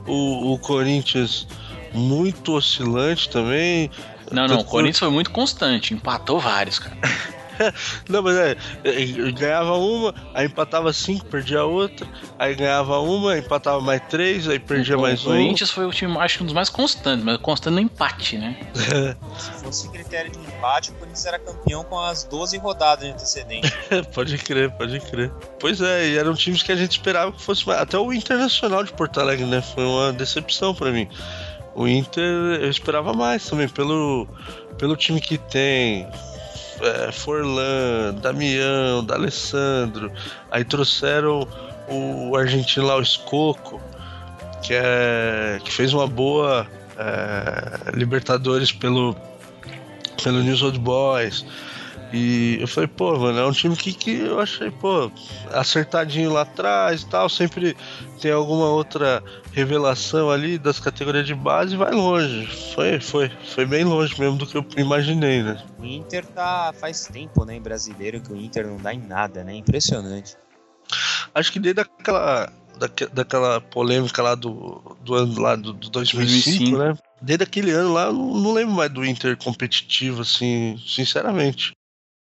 o, o Corinthians muito oscilante também. Não, não, o Corinthians foi muito constante, empatou vários, cara. [LAUGHS] [LAUGHS] Não, mas é, é, ganhava uma, aí empatava cinco, perdia a outra, aí ganhava uma, empatava mais três, aí perdia o, mais o um. Corinthians foi o time, acho que um dos mais constantes, mas constante no empate, né? [LAUGHS] Se fosse critério de empate, o Corinthians era campeão com as 12 rodadas de antecedente. [LAUGHS] pode crer, pode crer. Pois é, e eram times que a gente esperava que fosse mais. Até o Internacional de Porto Alegre, né? Foi uma decepção pra mim. O Inter eu esperava mais também, pelo, pelo time que tem. É, Forlan, Damião, D'Alessandro. Aí trouxeram o argentino lá, o Escoco, que, é, que fez uma boa é, Libertadores pelo, pelo News Old Boys. E eu falei, pô, mano, é um time que, que eu achei, pô, acertadinho lá atrás e tal. Sempre tem alguma outra revelação ali das categorias de base e vai longe. Foi, foi, foi bem longe mesmo do que eu imaginei, né? O Inter tá faz tempo, né, em brasileiro, que o Inter não dá em nada, né? Impressionante. Acho que desde aquela, daque- daquela polêmica lá do, do ano lá do, do 2005, 2005. né? Desde aquele ano lá, eu não lembro mais do Inter competitivo, assim, sinceramente.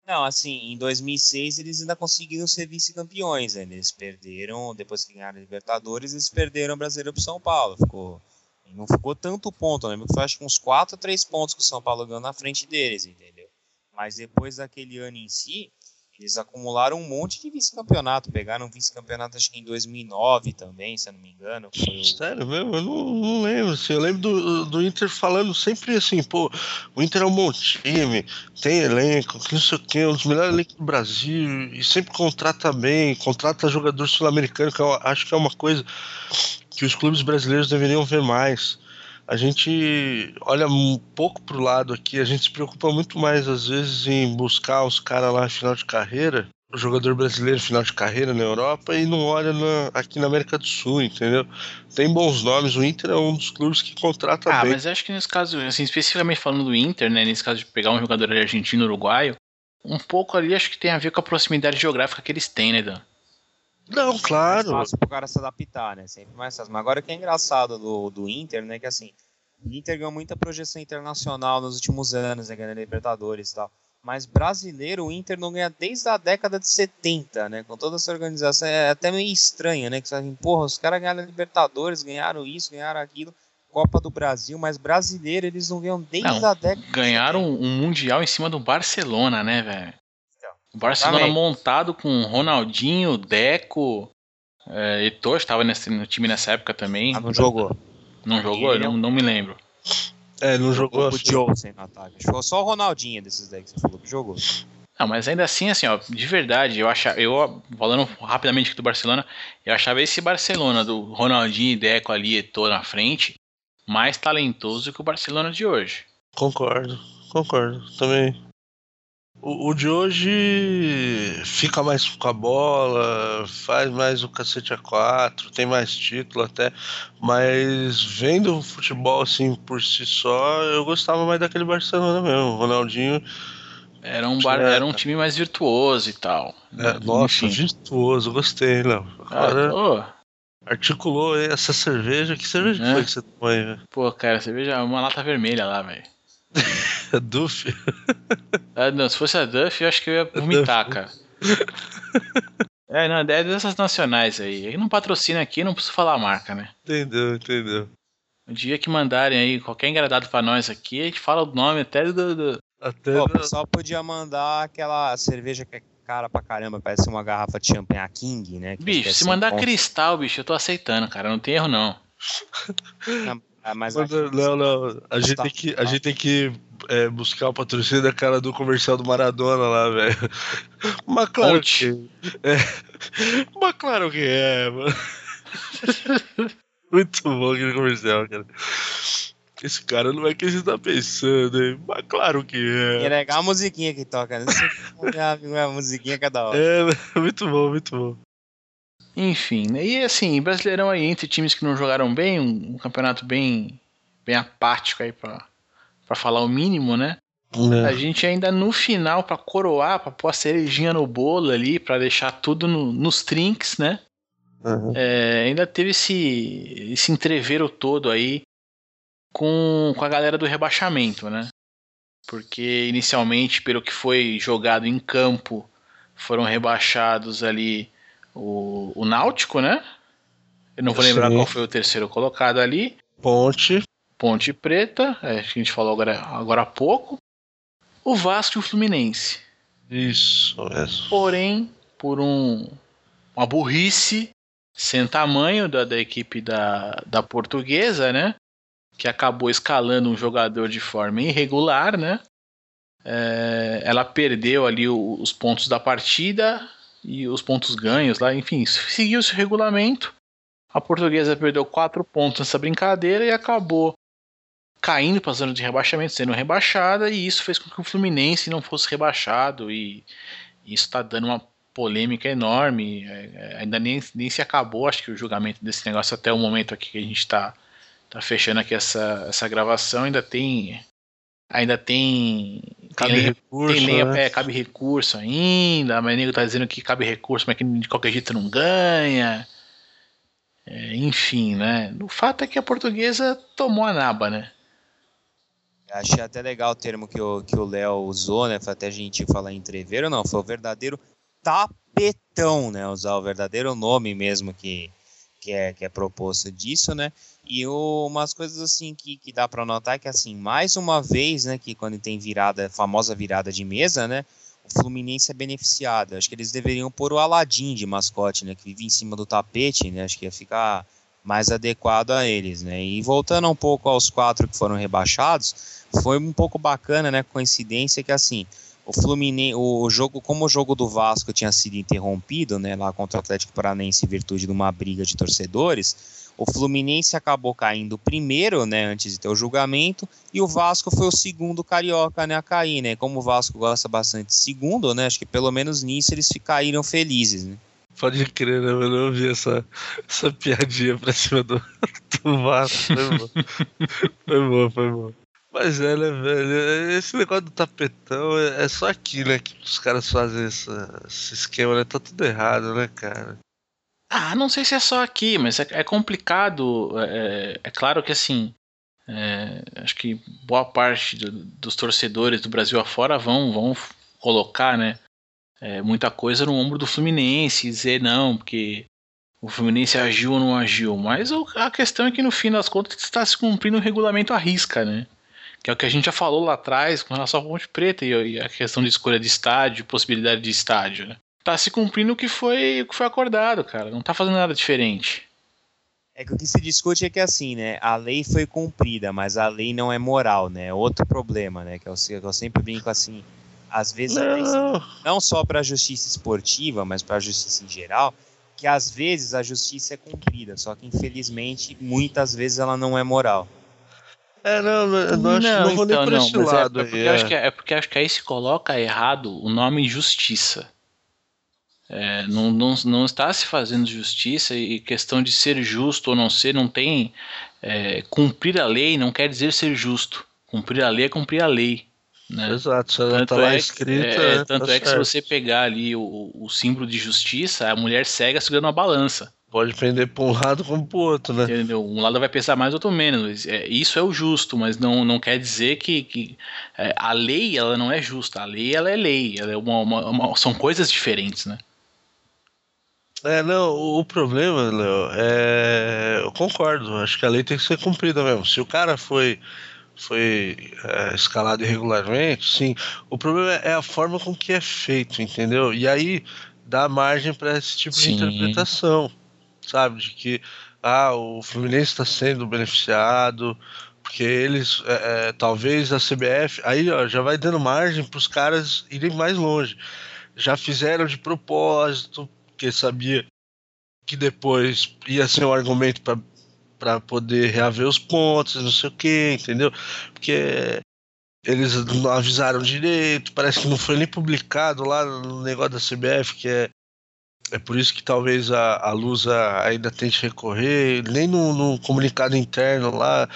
Não, assim, em 2006 eles ainda conseguiram ser vice-campeões. Né? Eles perderam, depois que ganharam a Libertadores, eles perderam o Brasileiro pro São Paulo. Ficou, não ficou tanto ponto, que foi acho que uns 4 ou 3 pontos que o São Paulo ganhou na frente deles, entendeu? Mas depois daquele ano em si, eles acumularam um monte de vice-campeonato. Pegaram vice-campeonato acho que em 2009 também, se eu não me engano. Foi. Sério mesmo? Eu não, não lembro. Assim, eu lembro do, do Inter falando sempre assim, pô, o Inter é um bom time, tem elenco, não sei o quê, um dos melhores elencos do Brasil, e sempre contrata bem, contrata jogador sul-americano, que eu acho que é uma coisa que os clubes brasileiros deveriam ver mais a gente olha um pouco pro lado aqui, a gente se preocupa muito mais às vezes em buscar os caras lá no final de carreira, o jogador brasileiro final de carreira na Europa e não olha na, aqui na América do Sul, entendeu? Tem bons nomes, o Inter é um dos clubes que contrata ah, bem. Ah, mas acho que nesse caso, assim, especificamente falando do Inter, né, nesse caso de pegar um jogador argentino uruguaio, um pouco ali acho que tem a ver com a proximidade geográfica que eles têm, né, Dan? Não, claro. É mais fácil pro cara se adaptar, né? Sempre mais fácil. Mas agora o que é engraçado do, do Inter, né? Que assim, o Inter ganhou muita projeção internacional nos últimos anos, né? Ganhando Libertadores e tal. Mas brasileiro, o Inter não ganha desde a década de 70, né? Com toda essa organização. É até meio estranho, né? Que você fala, porra, os caras ganharam Libertadores, ganharam isso, ganharam aquilo. Copa do Brasil, mas brasileiro eles não ganham desde não, a década. Ganharam um Mundial em cima do Barcelona, né, velho? Barcelona Também. montado com Ronaldinho, Deco, é, Eto'o estava nesse, no time nessa época também. Ah, não jogou. Não jogou? Não, não me lembro. É, não jogou. O Johnson no ataque. Foi só o Ronaldinho desses daí que você falou que jogou. Não, mas ainda assim, assim, ó, de verdade, eu achava, eu falando rapidamente aqui do Barcelona, eu achava esse Barcelona do Ronaldinho e Deco ali, Eto'o na frente, mais talentoso que o Barcelona de hoje. Concordo, concordo, também. O, o, de hoje fica mais com a bola, faz mais o cacete a quatro, tem mais título até, mas vendo o futebol assim por si só, eu gostava mais daquele Barcelona mesmo. O Ronaldinho. Era um, bar, era um time mais virtuoso e tal. É, nossa, virtuoso, gostei, não. Cara, ah, articulou essa cerveja. Que cerveja é. foi que você tomou aí, velho? Pô, cara, cerveja é uma lata vermelha lá, velho. [LAUGHS] Duff? Ah, não, se fosse a Duff, eu acho que eu ia vomitar, cara. É, não, é dessas nacionais aí. Ele não patrocina aqui, não preciso falar a marca, né? Entendeu, entendeu. O dia que mandarem aí qualquer engradado pra nós aqui, a gente fala o nome até do. do... Até Pô, do... O pessoal podia mandar aquela cerveja que é cara pra caramba, parece uma garrafa de champanhe a King, né? Bicho, se mandar pontos. cristal, bicho, eu tô aceitando, cara. Não tem erro, não. não mas não, não. A gente tem que, a gente tem que é, buscar o patrocínio da cara do comercial do Maradona lá, velho. [LAUGHS] Mas claro que. É. [LAUGHS] Mas claro que é, mano. [LAUGHS] Muito bom aquele comercial, cara. Esse cara não é o que você tá pensando, hein? Mas claro que é. E é legal a musiquinha que toca, né? É a musiquinha cada hora. É, muito bom, muito bom. Enfim, né? e assim, Brasileirão aí entre times que não jogaram bem, um, um campeonato bem, bem apático aí pra, pra falar o mínimo, né? É. A gente ainda no final, para coroar, pra pôr a cerejinha no bolo ali, para deixar tudo no, nos trinks, né? Uhum. É, ainda teve esse, esse entreveiro todo aí com, com a galera do rebaixamento, né? Porque inicialmente, pelo que foi jogado em campo, foram rebaixados ali o, o Náutico, né? Eu não vou Sim. lembrar qual foi o terceiro colocado ali. Ponte. Ponte Preta, é, que a gente falou agora, agora há pouco. O Vasco e o Fluminense. Isso mesmo. Porém, por um, uma burrice sem tamanho da, da equipe da, da portuguesa, né? Que acabou escalando um jogador de forma irregular, né? É, ela perdeu ali o, os pontos da partida e os pontos ganhos lá, enfim, seguiu esse regulamento. A portuguesa perdeu quatro pontos nessa brincadeira e acabou caindo para a zona de rebaixamento, sendo rebaixada, e isso fez com que o Fluminense não fosse rebaixado, e isso está dando uma polêmica enorme. É, é, ainda nem, nem se acabou, acho que o julgamento desse negócio até o momento aqui que a gente está tá fechando aqui essa, essa gravação, ainda tem ainda tem. Cabe tem, recurso. Tem lenha, né? é, cabe recurso ainda. Mas nego tá dizendo que cabe recurso, mas que de qualquer jeito não ganha. É, enfim, né? O fato é que a portuguesa tomou a naba, né? Achei até legal o termo que o que o Léo usou, né? Foi até gentil falar em entreveiro, não, foi o verdadeiro tapetão, né? Usar o verdadeiro nome mesmo que, que, é, que é proposto disso, né? E o, umas coisas assim que, que dá para notar que assim, mais uma vez, né, que quando tem virada, famosa virada de mesa, né, o Fluminense é beneficiado. Acho que eles deveriam pôr o Aladim de mascote, né, que vive em cima do tapete, né? Acho que ia ficar mais adequado a eles, né? E voltando um pouco aos quatro que foram rebaixados, foi um pouco bacana, né? Coincidência que assim, o Fluminense, o jogo, como o jogo do Vasco tinha sido interrompido, né, lá contra o Atlético Paranense em virtude de uma briga de torcedores, o Fluminense acabou caindo primeiro, né, antes de ter o julgamento, e o Vasco foi o segundo carioca, né, a cair, né? Como o Vasco gosta bastante de segundo, né, acho que pelo menos nisso eles ficaram felizes, né? Pode crer, né, mano? Eu vi essa, essa piadinha pra cima do, do Vasco. Foi bom. [LAUGHS] foi bom, foi bom. Mas é, né, velho? Esse negócio do tapetão é, é só aqui, né? Que os caras fazem essa, esse esquema, né? Tá tudo errado, né, cara? Ah, não sei se é só aqui, mas é, é complicado. É, é, claro que assim. É, acho que boa parte do, dos torcedores do Brasil afora vão, vão colocar, né? é, muita coisa no ombro do Fluminense, dizer não, porque o Fluminense agiu ou não agiu. Mas a questão é que no fim das contas está se cumprindo o regulamento à risca, né? Que é o que a gente já falou lá atrás com relação à Ponte Preta e a questão de escolha de estádio, possibilidade de estádio, né? Tá se cumprindo o que foi, o que foi acordado, cara. Não tá fazendo nada diferente. É que o que se discute é que assim, né? A lei foi cumprida, mas a lei não é moral, né? Outro problema, né? Que eu, que eu sempre brinco assim às vezes não, não só para a justiça esportiva, mas para a justiça em geral, que às vezes a justiça é cumprida, só que infelizmente muitas vezes ela não é moral. É, não, não, não, não vou então, nem por esse é lado. É, é, porque é. Acho que é, é porque acho que aí se coloca errado o nome justiça. É, não, não, não está se fazendo justiça e questão de ser justo ou não ser, não tem. É, cumprir a lei não quer dizer ser justo. Cumprir a lei é cumprir a lei. Né? Exato, se ela tá lá é, escrita. É, tanto tá é que certo. se você pegar ali o, o símbolo de justiça, a mulher cega segurando uma balança. Pode pender para um lado como para o outro, né? Entendeu? Um lado vai pesar mais, outro menos. É, isso é o justo, mas não, não quer dizer que, que é, a lei ela não é justa. A lei ela é lei. Ela é uma, uma, uma, são coisas diferentes, né? É, não, o problema, Léo, é. Eu concordo, acho que a lei tem que ser cumprida mesmo. Se o cara foi foi é, escalado irregularmente, sim. O problema é a forma com que é feito, entendeu? E aí dá margem para esse tipo sim. de interpretação, sabe? De que ah, o Fluminense está sendo beneficiado, porque eles, é, é, talvez a CBF, aí ó, já vai dando margem para os caras irem mais longe. Já fizeram de propósito, porque sabia que depois ia ser um argumento para poder reaver os pontos, não sei o que, entendeu? Porque eles não avisaram direito, parece que não foi nem publicado lá no negócio da CBF, que é é por isso que talvez a, a Lusa ainda tente recorrer, nem no, no comunicado interno lá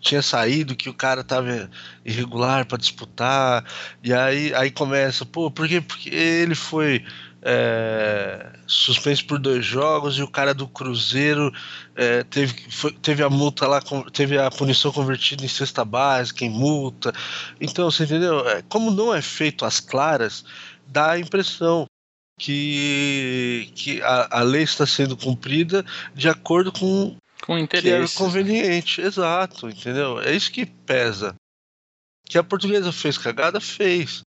tinha saído que o cara tava irregular para disputar, e aí, aí começa, pô, por quê? Porque ele foi é, suspenso por dois jogos e o cara do Cruzeiro é, teve, foi, teve a multa lá, teve a punição convertida em cesta básica, em multa. Então, você entendeu? É, como não é feito às claras, dá a impressão que, que a, a lei está sendo cumprida de acordo com com interesse. que é conveniente, exato, entendeu? É isso que pesa. Que a portuguesa fez cagada, fez.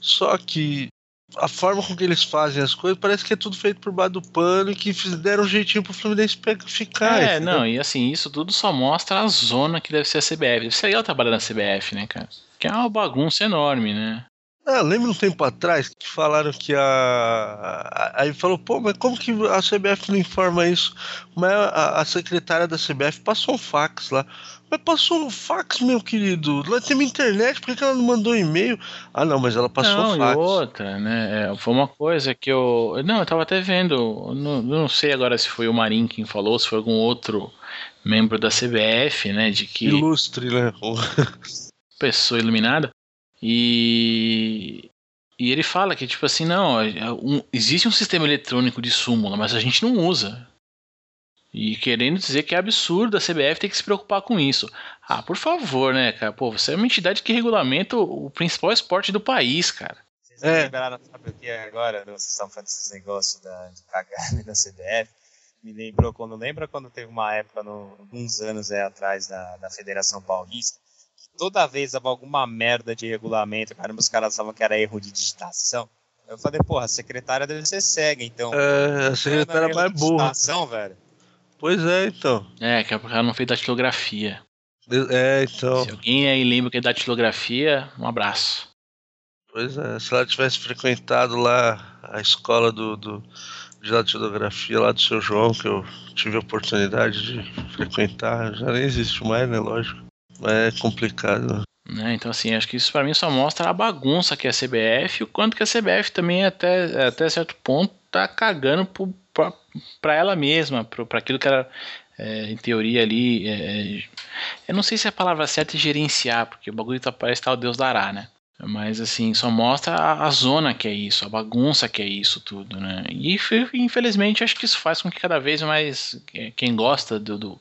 Só que a forma com que eles fazem as coisas parece que é tudo feito por baixo do pano e que deram um jeitinho pro Fluminense ficar. É, entendeu? não, e assim, isso tudo só mostra a zona que deve ser a CBF. Deve ser legal trabalhar na CBF, né, cara? Que é uma bagunça enorme, né? Ah, lembro um tempo atrás que falaram que a. Aí falou, pô, mas como que a CBF não informa isso? Mas a, a secretária da CBF passou um fax lá. Mas passou um fax, meu querido. Lá tem internet, por que ela não mandou e-mail? Ah, não, mas ela passou não, fax. E outra, né? É, foi uma coisa que eu. Não, eu tava até vendo. Não, não sei agora se foi o Marim quem falou, se foi algum outro membro da CBF, né? De que. Ilustre, né? [LAUGHS] pessoa iluminada. E. E ele fala que, tipo assim, não, um, existe um sistema eletrônico de súmula, mas a gente não usa. E querendo dizer que é absurdo a CBF ter que se preocupar com isso. Ah, por favor, né, cara? Pô, você é uma entidade que regulamenta o principal esporte do país, cara. Vocês é. lembraram, sabe o que é agora? Vocês estão falando desses negócios da, de cagar [LAUGHS] da CBF. Me lembrou quando, lembra quando teve uma época, no, alguns anos aí atrás, da, da Federação Paulista, toda vez dava alguma merda de regulamento, cara, os caras falavam que era erro de digitação. Eu falei, porra, a secretária deve ser cega, então. É, a secretária é mais burra. velho. Pois é, então. É, que ela não fez datilografia. É, então. Se alguém aí lembra que é datilografia, um abraço. Pois é, se ela tivesse frequentado lá a escola do, do de datilografia lá do seu João, que eu tive a oportunidade de frequentar, já nem existe mais, né? Lógico. É complicado. Né? Então, assim, acho que isso para mim só mostra a bagunça que é a CBF e o quanto que a CBF também, até, até certo ponto, tá cagando para ela mesma, para aquilo que era, é, em teoria, ali. É, eu não sei se a palavra certa é gerenciar, porque o bagulho tá, parece tal Deus dará, né? Mas assim, só mostra a, a, zona que é isso, a bagunça que é isso tudo, né? E infelizmente acho que isso faz com que cada vez mais quem gosta do, do,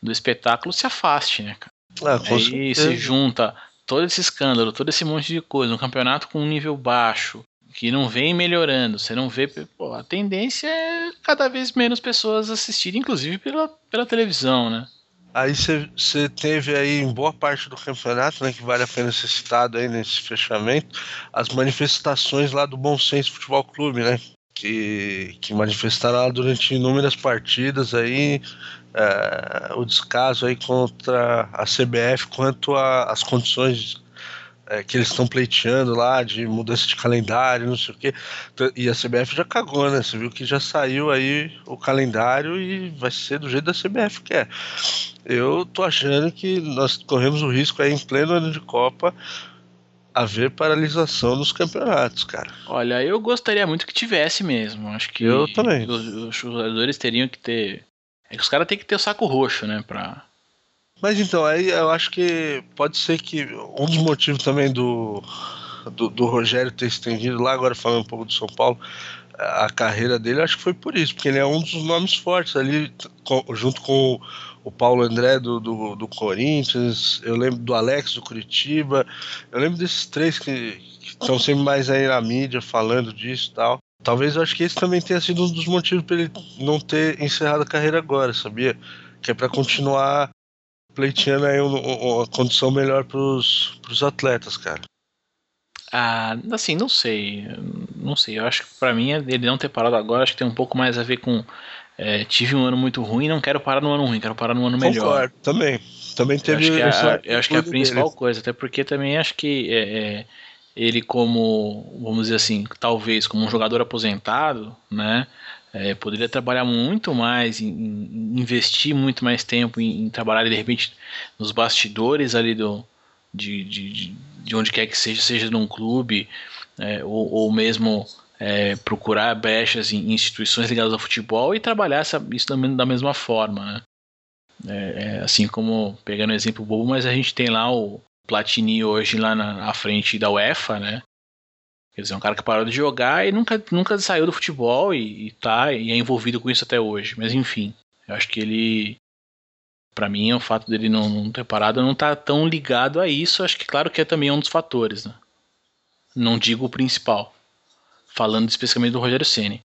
do espetáculo se afaste, né, cara? Ah, Aí se junta todo esse escândalo, todo esse monte de coisa, um campeonato com um nível baixo, que não vem melhorando, você não vê. Pô, a tendência é cada vez menos pessoas assistirem, inclusive pela, pela televisão, né? Aí você teve aí em boa parte do campeonato, né, que vale a pena ser citado aí nesse fechamento, as manifestações lá do Bom Senso Futebol Clube, né? Que, que manifestaram durante inúmeras partidas aí é, o descaso aí contra a CBF quanto às condições é, que eles estão pleiteando lá de mudança de calendário, não sei o quê. E a CBF já cagou, né? Você viu que já saiu aí o calendário e vai ser do jeito da CBF que é. Eu tô achando que nós corremos o risco aí em pleno ano de Copa haver paralisação nos campeonatos, cara. Olha, eu gostaria muito que tivesse mesmo. Acho que eu também. Os, os jogadores teriam que ter é que os caras têm que ter o saco roxo, né? Pra... Mas então, aí eu acho que pode ser que um dos motivos também do, do, do Rogério ter estendido lá, agora falando um pouco do São Paulo, a carreira dele, acho que foi por isso, porque ele é um dos nomes fortes ali, junto com o Paulo André do, do, do Corinthians, eu lembro do Alex do Curitiba, eu lembro desses três que estão sempre mais aí na mídia falando disso e tal. Talvez eu acho que esse também tenha sido um dos motivos para ele não ter encerrado a carreira agora, sabia? Que é para continuar pleiteando aí uma, uma condição melhor para os atletas, cara. Ah, assim, não sei. Não sei. Eu acho que para mim ele não ter parado agora, acho que tem um pouco mais a ver com. É, tive um ano muito ruim, não quero parar no ano ruim, quero parar no ano melhor. Concordo, também. Também teve. Eu acho que é a, eu acho que é a principal dele. coisa, até porque também acho que é, é ele como, vamos dizer assim, talvez como um jogador aposentado, né? É, poderia trabalhar muito mais, em, em, investir muito mais tempo em, em, trabalhar de repente nos bastidores ali do, de, de, de onde quer que seja, seja num clube é, ou, ou, mesmo é, procurar brechas em instituições ligadas ao futebol e trabalhar essa, isso da, mesma forma, né? É, é, assim como pegando um exemplo bobo, mas a gente tem lá o, Platini hoje lá na, frente da UEFA, né? Quer dizer, é um cara que parou de jogar e nunca, nunca saiu do futebol e, e tá e é envolvido com isso até hoje. Mas enfim, eu acho que ele para mim o fato dele não, não, ter parado não tá tão ligado a isso. Acho que claro que é também um dos fatores, né? Não digo o principal. Falando especificamente do Rogério Ceni.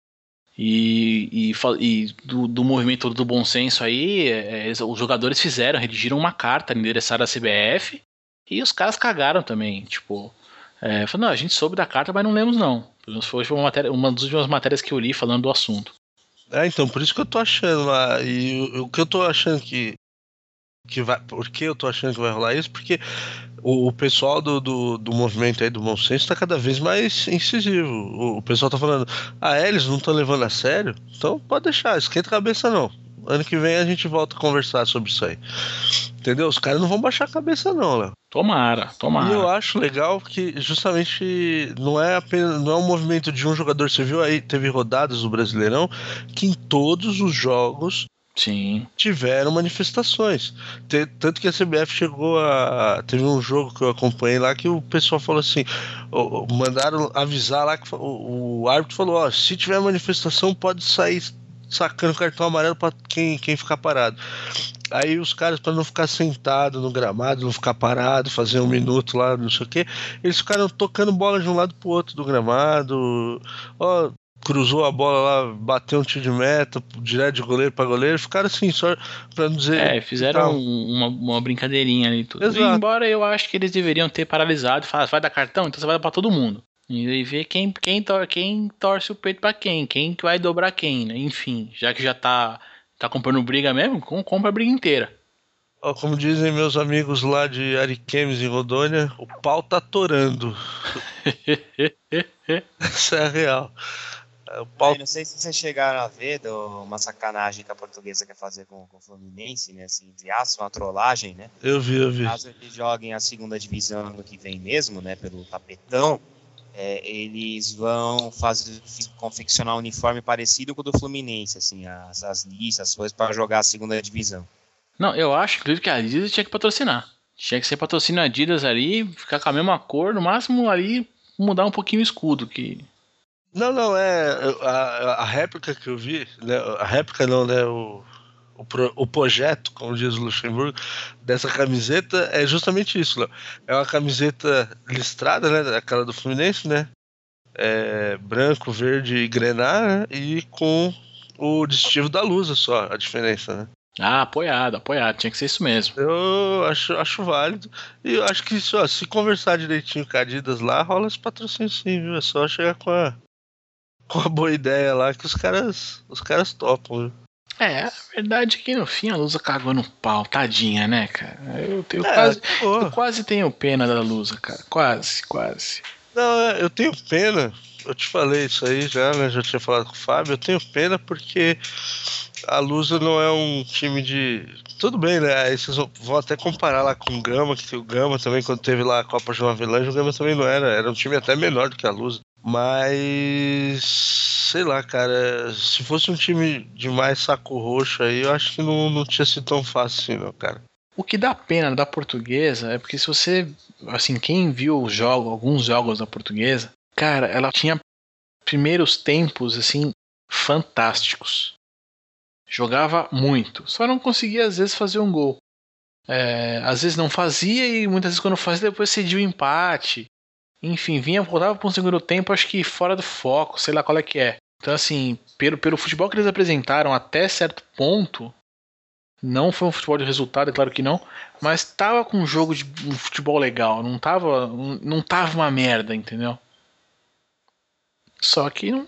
E, e, e do, do, movimento do bom senso aí, é, é os jogadores fizeram, redigiram uma carta endereçada à CBF e os caras cagaram também, tipo. É, falaram, não, a gente soube da carta, mas não lemos não. Foi uma, matéria, uma das últimas matérias que eu li falando do assunto. É, então, por isso que eu tô achando lá. E o, o que eu tô achando que. Que vai, por que eu tô achando que vai rolar isso? Porque o, o pessoal do, do, do, movimento aí do bom senso tá cada vez mais incisivo. O, o pessoal tá falando, ah, é, eles não estão levando a sério? Então pode deixar, esquenta a cabeça não. Ano que vem a gente volta a conversar sobre isso aí. Entendeu? Os caras não vão baixar a cabeça, não, Léo. Tomara, tomara. E eu acho legal que justamente não é apenas não é um movimento de um jogador. Você viu aí, teve rodadas do Brasileirão que em todos os jogos Sim. tiveram manifestações. Tanto que a CBF chegou a. Teve um jogo que eu acompanhei lá que o pessoal falou assim: mandaram avisar lá que o, árbitro falou: ó, se tiver manifestação, pode sair sacando cartão amarelo para quem, quem ficar parado. Aí os caras, para não ficar sentado no gramado, não ficar parado, fazer um minuto lá, não sei o que, eles ficaram tocando bola de um lado pro outro do gramado. Ó, cruzou a bola lá, bateu um tiro de meta, direto de goleiro para goleiro, ficaram assim, só pra não dizer. É, fizeram uma, uma brincadeirinha ali tudo. Exato. Embora eu acho que eles deveriam ter paralisado e falar, vai dar cartão, então você vai dar pra todo mundo. E ver quem, quem, tor quem torce o peito para quem, quem vai dobrar quem, né? Enfim, já que já tá, tá comprando briga mesmo, compra a briga inteira. Como dizem meus amigos lá de Ariquemes, em Rodônia, o pau tá torando. [LAUGHS] Essa é real. O pau... não sei se vocês chegaram a ver do, uma sacanagem que a portuguesa quer fazer com, com o Fluminense, né? Assim, entre aspas, uma trollagem, né? Eu vi, eu vi. Caso eles joguem a segunda divisão ano que vem mesmo, né? Pelo tapetão, é, eles vão fazer confeccionar um uniforme parecido com o do Fluminense, assim, as, as listas, as coisas para jogar a segunda divisão. Não, eu acho, inclusive, que a Adidas tinha que patrocinar. Tinha que ser patrocínio Adidas ali, ficar com a mesma cor, no máximo ali mudar um pouquinho o escudo, que não, não, é. A, a réplica que eu vi, né, a réplica não, né? O, o, pro, o projeto, como diz o Luxemburgo, dessa camiseta é justamente isso, Léo. É uma camiseta listrada, né? Aquela do Fluminense, né? É, branco, verde e grená, né, e com o distintivo da Lusa só, a diferença, né? Ah, apoiado, apoiado, tinha que ser isso mesmo. Eu acho, acho válido. E eu acho que ó, se conversar direitinho com a Adidas lá, rola esse patrocínio sim, viu? É só chegar com a, uma boa ideia lá que os caras, os caras topam. Viu? É, a verdade é que no fim a Lusa cagou no pau, tadinha, né, cara? Eu, eu, é, quase, eu quase tenho pena da Lusa, cara. Quase, quase. Não, é, eu tenho pena. Eu te falei isso aí já, né? Já tinha falado com o Fábio. Eu tenho pena porque a Lusa não é um time de. Tudo bem, né? Aí vocês vão até comparar lá com o Gama, que o Gama também, quando teve lá a Copa João Avelange, o Gama também não era. Era um time até menor do que a Lusa. Mas sei lá, cara. Se fosse um time de mais saco roxo aí, eu acho que não, não tinha sido tão fácil assim, não, cara. O que dá pena da portuguesa é porque se você. Assim, quem viu os jogos, alguns jogos da portuguesa, cara, ela tinha primeiros tempos, assim, fantásticos. Jogava muito. Só não conseguia, às vezes, fazer um gol. É, às vezes não fazia e muitas vezes quando fazia depois cedia o empate. Enfim, vinha, voltava para um segundo tempo, acho que fora do foco, sei lá qual é que é. Então, assim, pelo, pelo futebol que eles apresentaram até certo ponto, não foi um futebol de resultado, é claro que não, mas tava com um jogo de um futebol legal, não tava, não tava uma merda, entendeu? Só que não,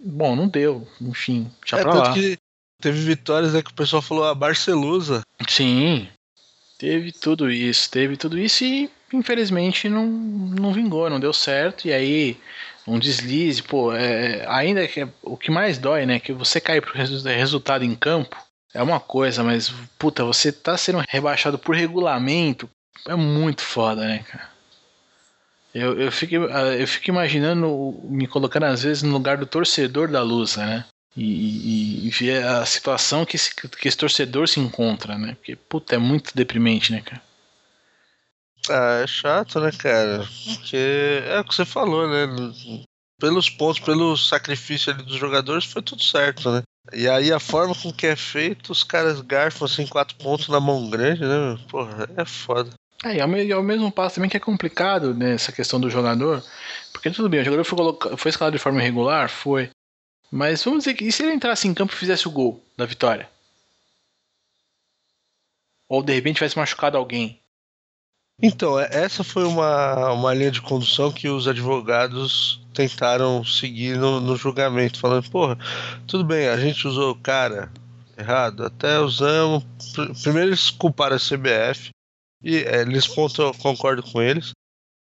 bom, não deu, enfim, já é, pra lá. Que teve vitórias aí que o pessoal falou a Barcelusa. Sim. Teve tudo isso, teve tudo isso e infelizmente não, não vingou, não deu certo. E aí, um deslize, pô, é, ainda que é, o que mais dói, né? Que você cair pro resultado em campo é uma coisa, mas puta, você tá sendo rebaixado por regulamento, é muito foda, né, cara? Eu, eu, fico, eu fico imaginando, me colocando às vezes no lugar do torcedor da Lusa, né? E, e, e, ver a situação que esse, que esse torcedor se encontra, né? Porque, puta, é muito deprimente, né, cara? Ah, é chato, né, cara? Porque é o que você falou, né? Pelos pontos, pelo sacrifício ali dos jogadores, foi tudo certo, né? E aí a forma com que é feito, os caras garfam assim quatro pontos na mão grande, né? Porra, é foda. É, e ao, mesmo passo também que é complicado nessa né, questão do jogador, porque tudo bem, o jogador foi, foi escalado de forma irregular, foi. Mas vamos dizer que e se ele entrasse em campo e fizesse o gol da vitória? Ou de repente tivesse machucado alguém? Então, é, essa foi uma, uma linha de condução que os advogados tentaram seguir no, no julgamento, falando, porra, tudo bem, a gente usou o cara errado, até usamos. Primeiro eles culparam a CBF, e é, eles ponto, concordo com eles,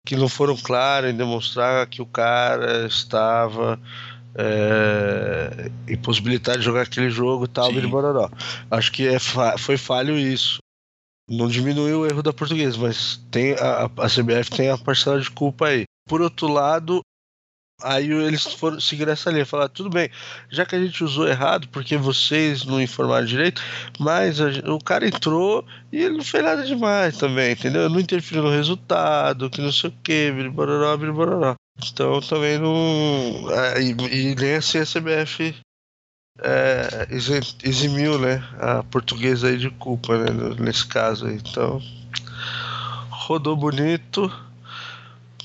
que não foram claros em demonstrar que o cara estava é, impossibilitado de jogar aquele jogo e tal, bororó. Acho que é, foi falho isso. Não diminuiu o erro da portuguesa, mas tem a, a CBF tem a parcela de culpa aí. Por outro lado, aí eles foram seguir essa linha, falar tudo bem, já que a gente usou errado, porque vocês não informaram direito, mas a, o cara entrou e ele não fez nada demais também, entendeu? Não interferiu no resultado, que não sei o que, bororó, bororó. Então também não. É, e, e nem assim a CBF é, eximiu né, a portuguesa aí de culpa né, nesse caso aí. Então, rodou bonito.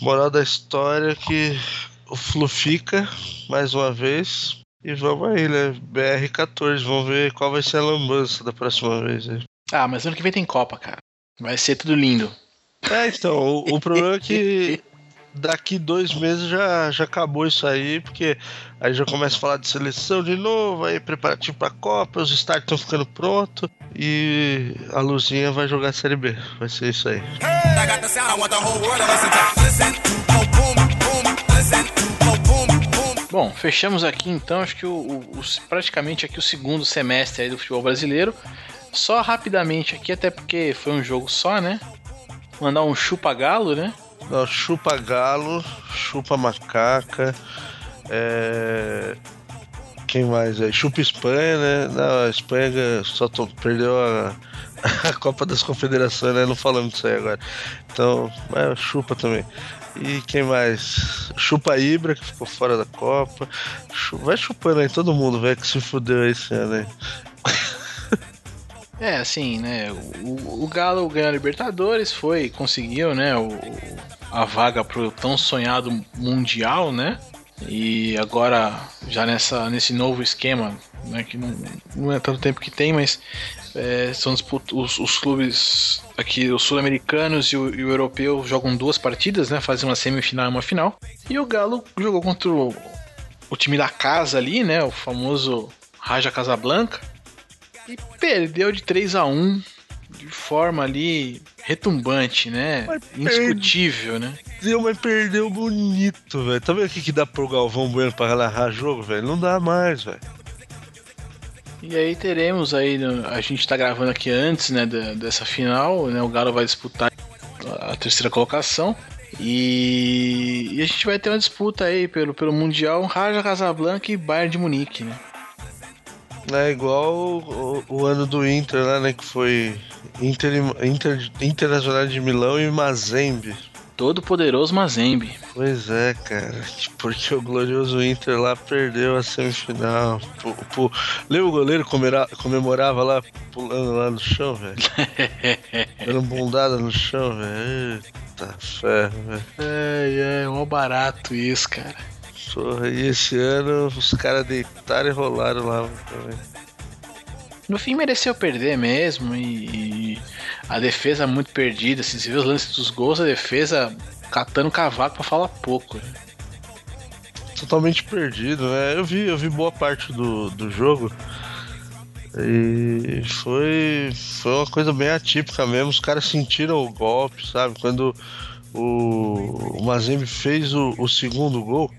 Moral da história que o Flu fica mais uma vez. E vamos aí, né? BR14, vamos ver qual vai ser a lambança da próxima vez. Aí. Ah, mas ano que vem tem Copa, cara. Vai ser tudo lindo. É, então, o, o problema é que [LAUGHS] daqui dois meses já, já acabou isso aí, porque aí já começa a falar de seleção de novo, aí preparativo pra Copa, os estádios estão ficando prontos e a Luzinha vai jogar a Série B. Vai ser isso aí. Bom, fechamos aqui então, acho que o, o, praticamente aqui o segundo semestre aí do futebol brasileiro. Só rapidamente aqui, até porque foi um jogo só, né? Mandar um chupa-galo, né? Não, chupa galo, chupa macaca, é... quem mais aí? Chupa Espanha, né? Não, a Espanha só perdeu a... [LAUGHS] a Copa das Confederações, né? Não falamos disso aí agora. Então, é, chupa também. E quem mais? Chupa Ibra, que ficou fora da Copa. Vai chupando aí todo mundo, velho, que se fudeu esse ano aí. É, assim, né? O, o Galo ganhou a Libertadores, foi, conseguiu, né? O, a vaga pro tão sonhado Mundial, né? E agora, já nessa, nesse novo esquema, né, que não, não é tanto tempo que tem, mas é, são os, os, clubes aqui, os sul-americanos e, e, o europeu jogam duas partidas, né? Fazem uma semifinal e uma final. E o Galo jogou contra o, o time da casa ali, né? O famoso Raja Casablanca. E perdeu de 3 a 1 de forma ali retumbante, né? Mas Indiscutível, né? Perdeu, mas perdeu bonito, velho. Tá vendo o que, que dá pro Galvão Bueno pra narrar jogo, velho? Não dá mais, velho. E aí teremos aí, a gente tá gravando aqui antes, né, dessa final, né? O Galo vai disputar a terceira colocação. E, e a gente vai ter uma disputa aí pelo, pelo Mundial Raja Casablanca e Bayern de Munique, né? É igual o, o, ano do Inter, lá, né? Que foi Inter, Inter, Internacional de Milão e Mazembe. Todo poderoso Mazembe. Pois é, cara. Porque o glorioso Inter lá perdeu a semifinal. Pô, pô. Lembra o goleiro comemorava lá, pulando lá no chão, velho? [LAUGHS] Dando bundada no chão, velho. Eita ferro, velho. É, é, um barato isso, cara. Porra, e esse ano os caras deitaram e rolaram lá também. No fim mereceu perder mesmo e, e a defesa muito perdida. Se você vê os lances dos gols, a defesa catando cavaco pra falar pouco. Né? Totalmente perdido, né? Eu vi, eu vi boa parte do, do jogo. E foi, foi uma coisa bem atípica mesmo. Os caras sentiram o golpe, sabe? Quando o, o Mazembe fez o, o segundo gol,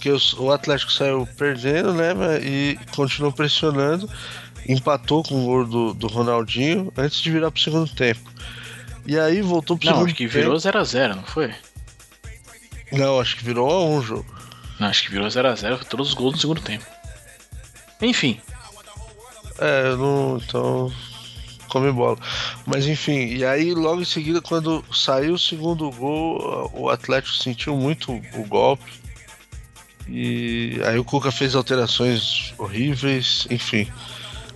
porque o Atlético saiu perdendo, né? E continuou pressionando, empatou com o gol do, do Ronaldinho antes de virar pro segundo tempo. E aí voltou pro não, segundo acho que virou 0x0, não foi? Não, acho que virou 1 jogo. Não, acho que virou 0x0, todos os gols no segundo tempo. Enfim. É, não. Então. Come bola. Mas enfim, e aí logo em seguida, quando saiu o segundo gol, o Atlético sentiu muito o golpe. E aí o Cuca fez alterações horríveis, enfim.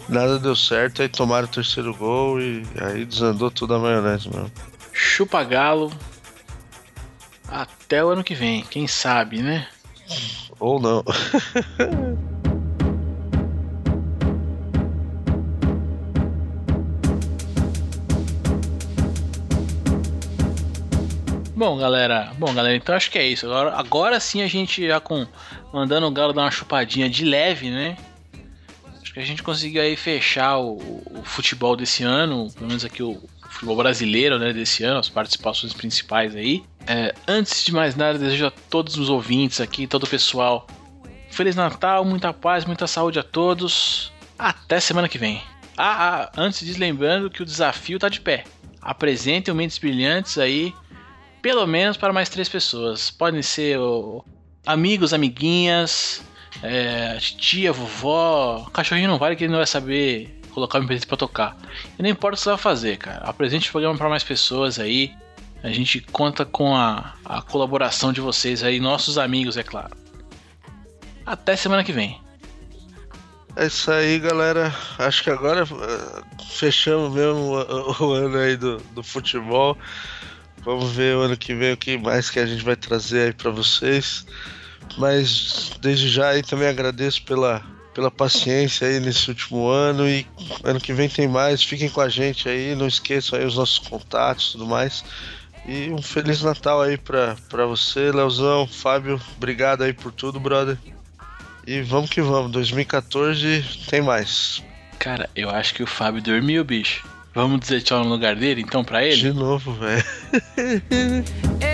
Nada deu certo, aí tomaram o terceiro gol e aí desandou tudo a maionese mesmo. Chupa galo. Até o ano que vem, quem sabe, né? Ou não. [LAUGHS] Bom, galera, bom, galera, então acho que é isso. Agora, agora sim a gente já com mandando o Galo dar uma chupadinha de leve, né? Acho que a gente conseguiu aí fechar o, o futebol desse ano, pelo menos aqui o, futebol brasileiro, né, desse ano, as participações principais aí. É, antes de mais nada, desejo a todos os ouvintes aqui, todo o pessoal, Feliz Natal, muita paz, muita saúde a todos. Até semana que vem. Ah, ah antes de lembrando que o desafio tá de pé. Apresentem o Mentes Brilhantes aí pelo menos para mais três pessoas. Podem ser amigos, amiguinhas, é, tia, vovó. Cachorrinho não vale que ele não vai saber colocar o MP3 pra tocar. E não importa o que você vai fazer, cara. Apresente o programa para mais pessoas aí. A gente conta com a, a colaboração de vocês aí, nossos amigos, é claro. Até semana que vem. É isso aí, galera. Acho que agora uh, fechamos mesmo o, o, ano aí do, do futebol. Vamos ver o ano que vem o que mais que a gente vai trazer aí para vocês. Mas desde já aí também agradeço pela, pela paciência aí nesse último ano e ano que vem tem mais. Fiquem com a gente aí, não esqueçam aí os nossos contatos e tudo mais. E um Feliz Natal aí pra, pra você, Leozão, Fábio, obrigado aí por tudo, brother. E vamos que vamos, 2014 tem mais. Cara, eu acho que o Fábio dormiu, bicho. Vamos dizer tchau no lugar dele, então, pra ele? De novo, velho. [LAUGHS]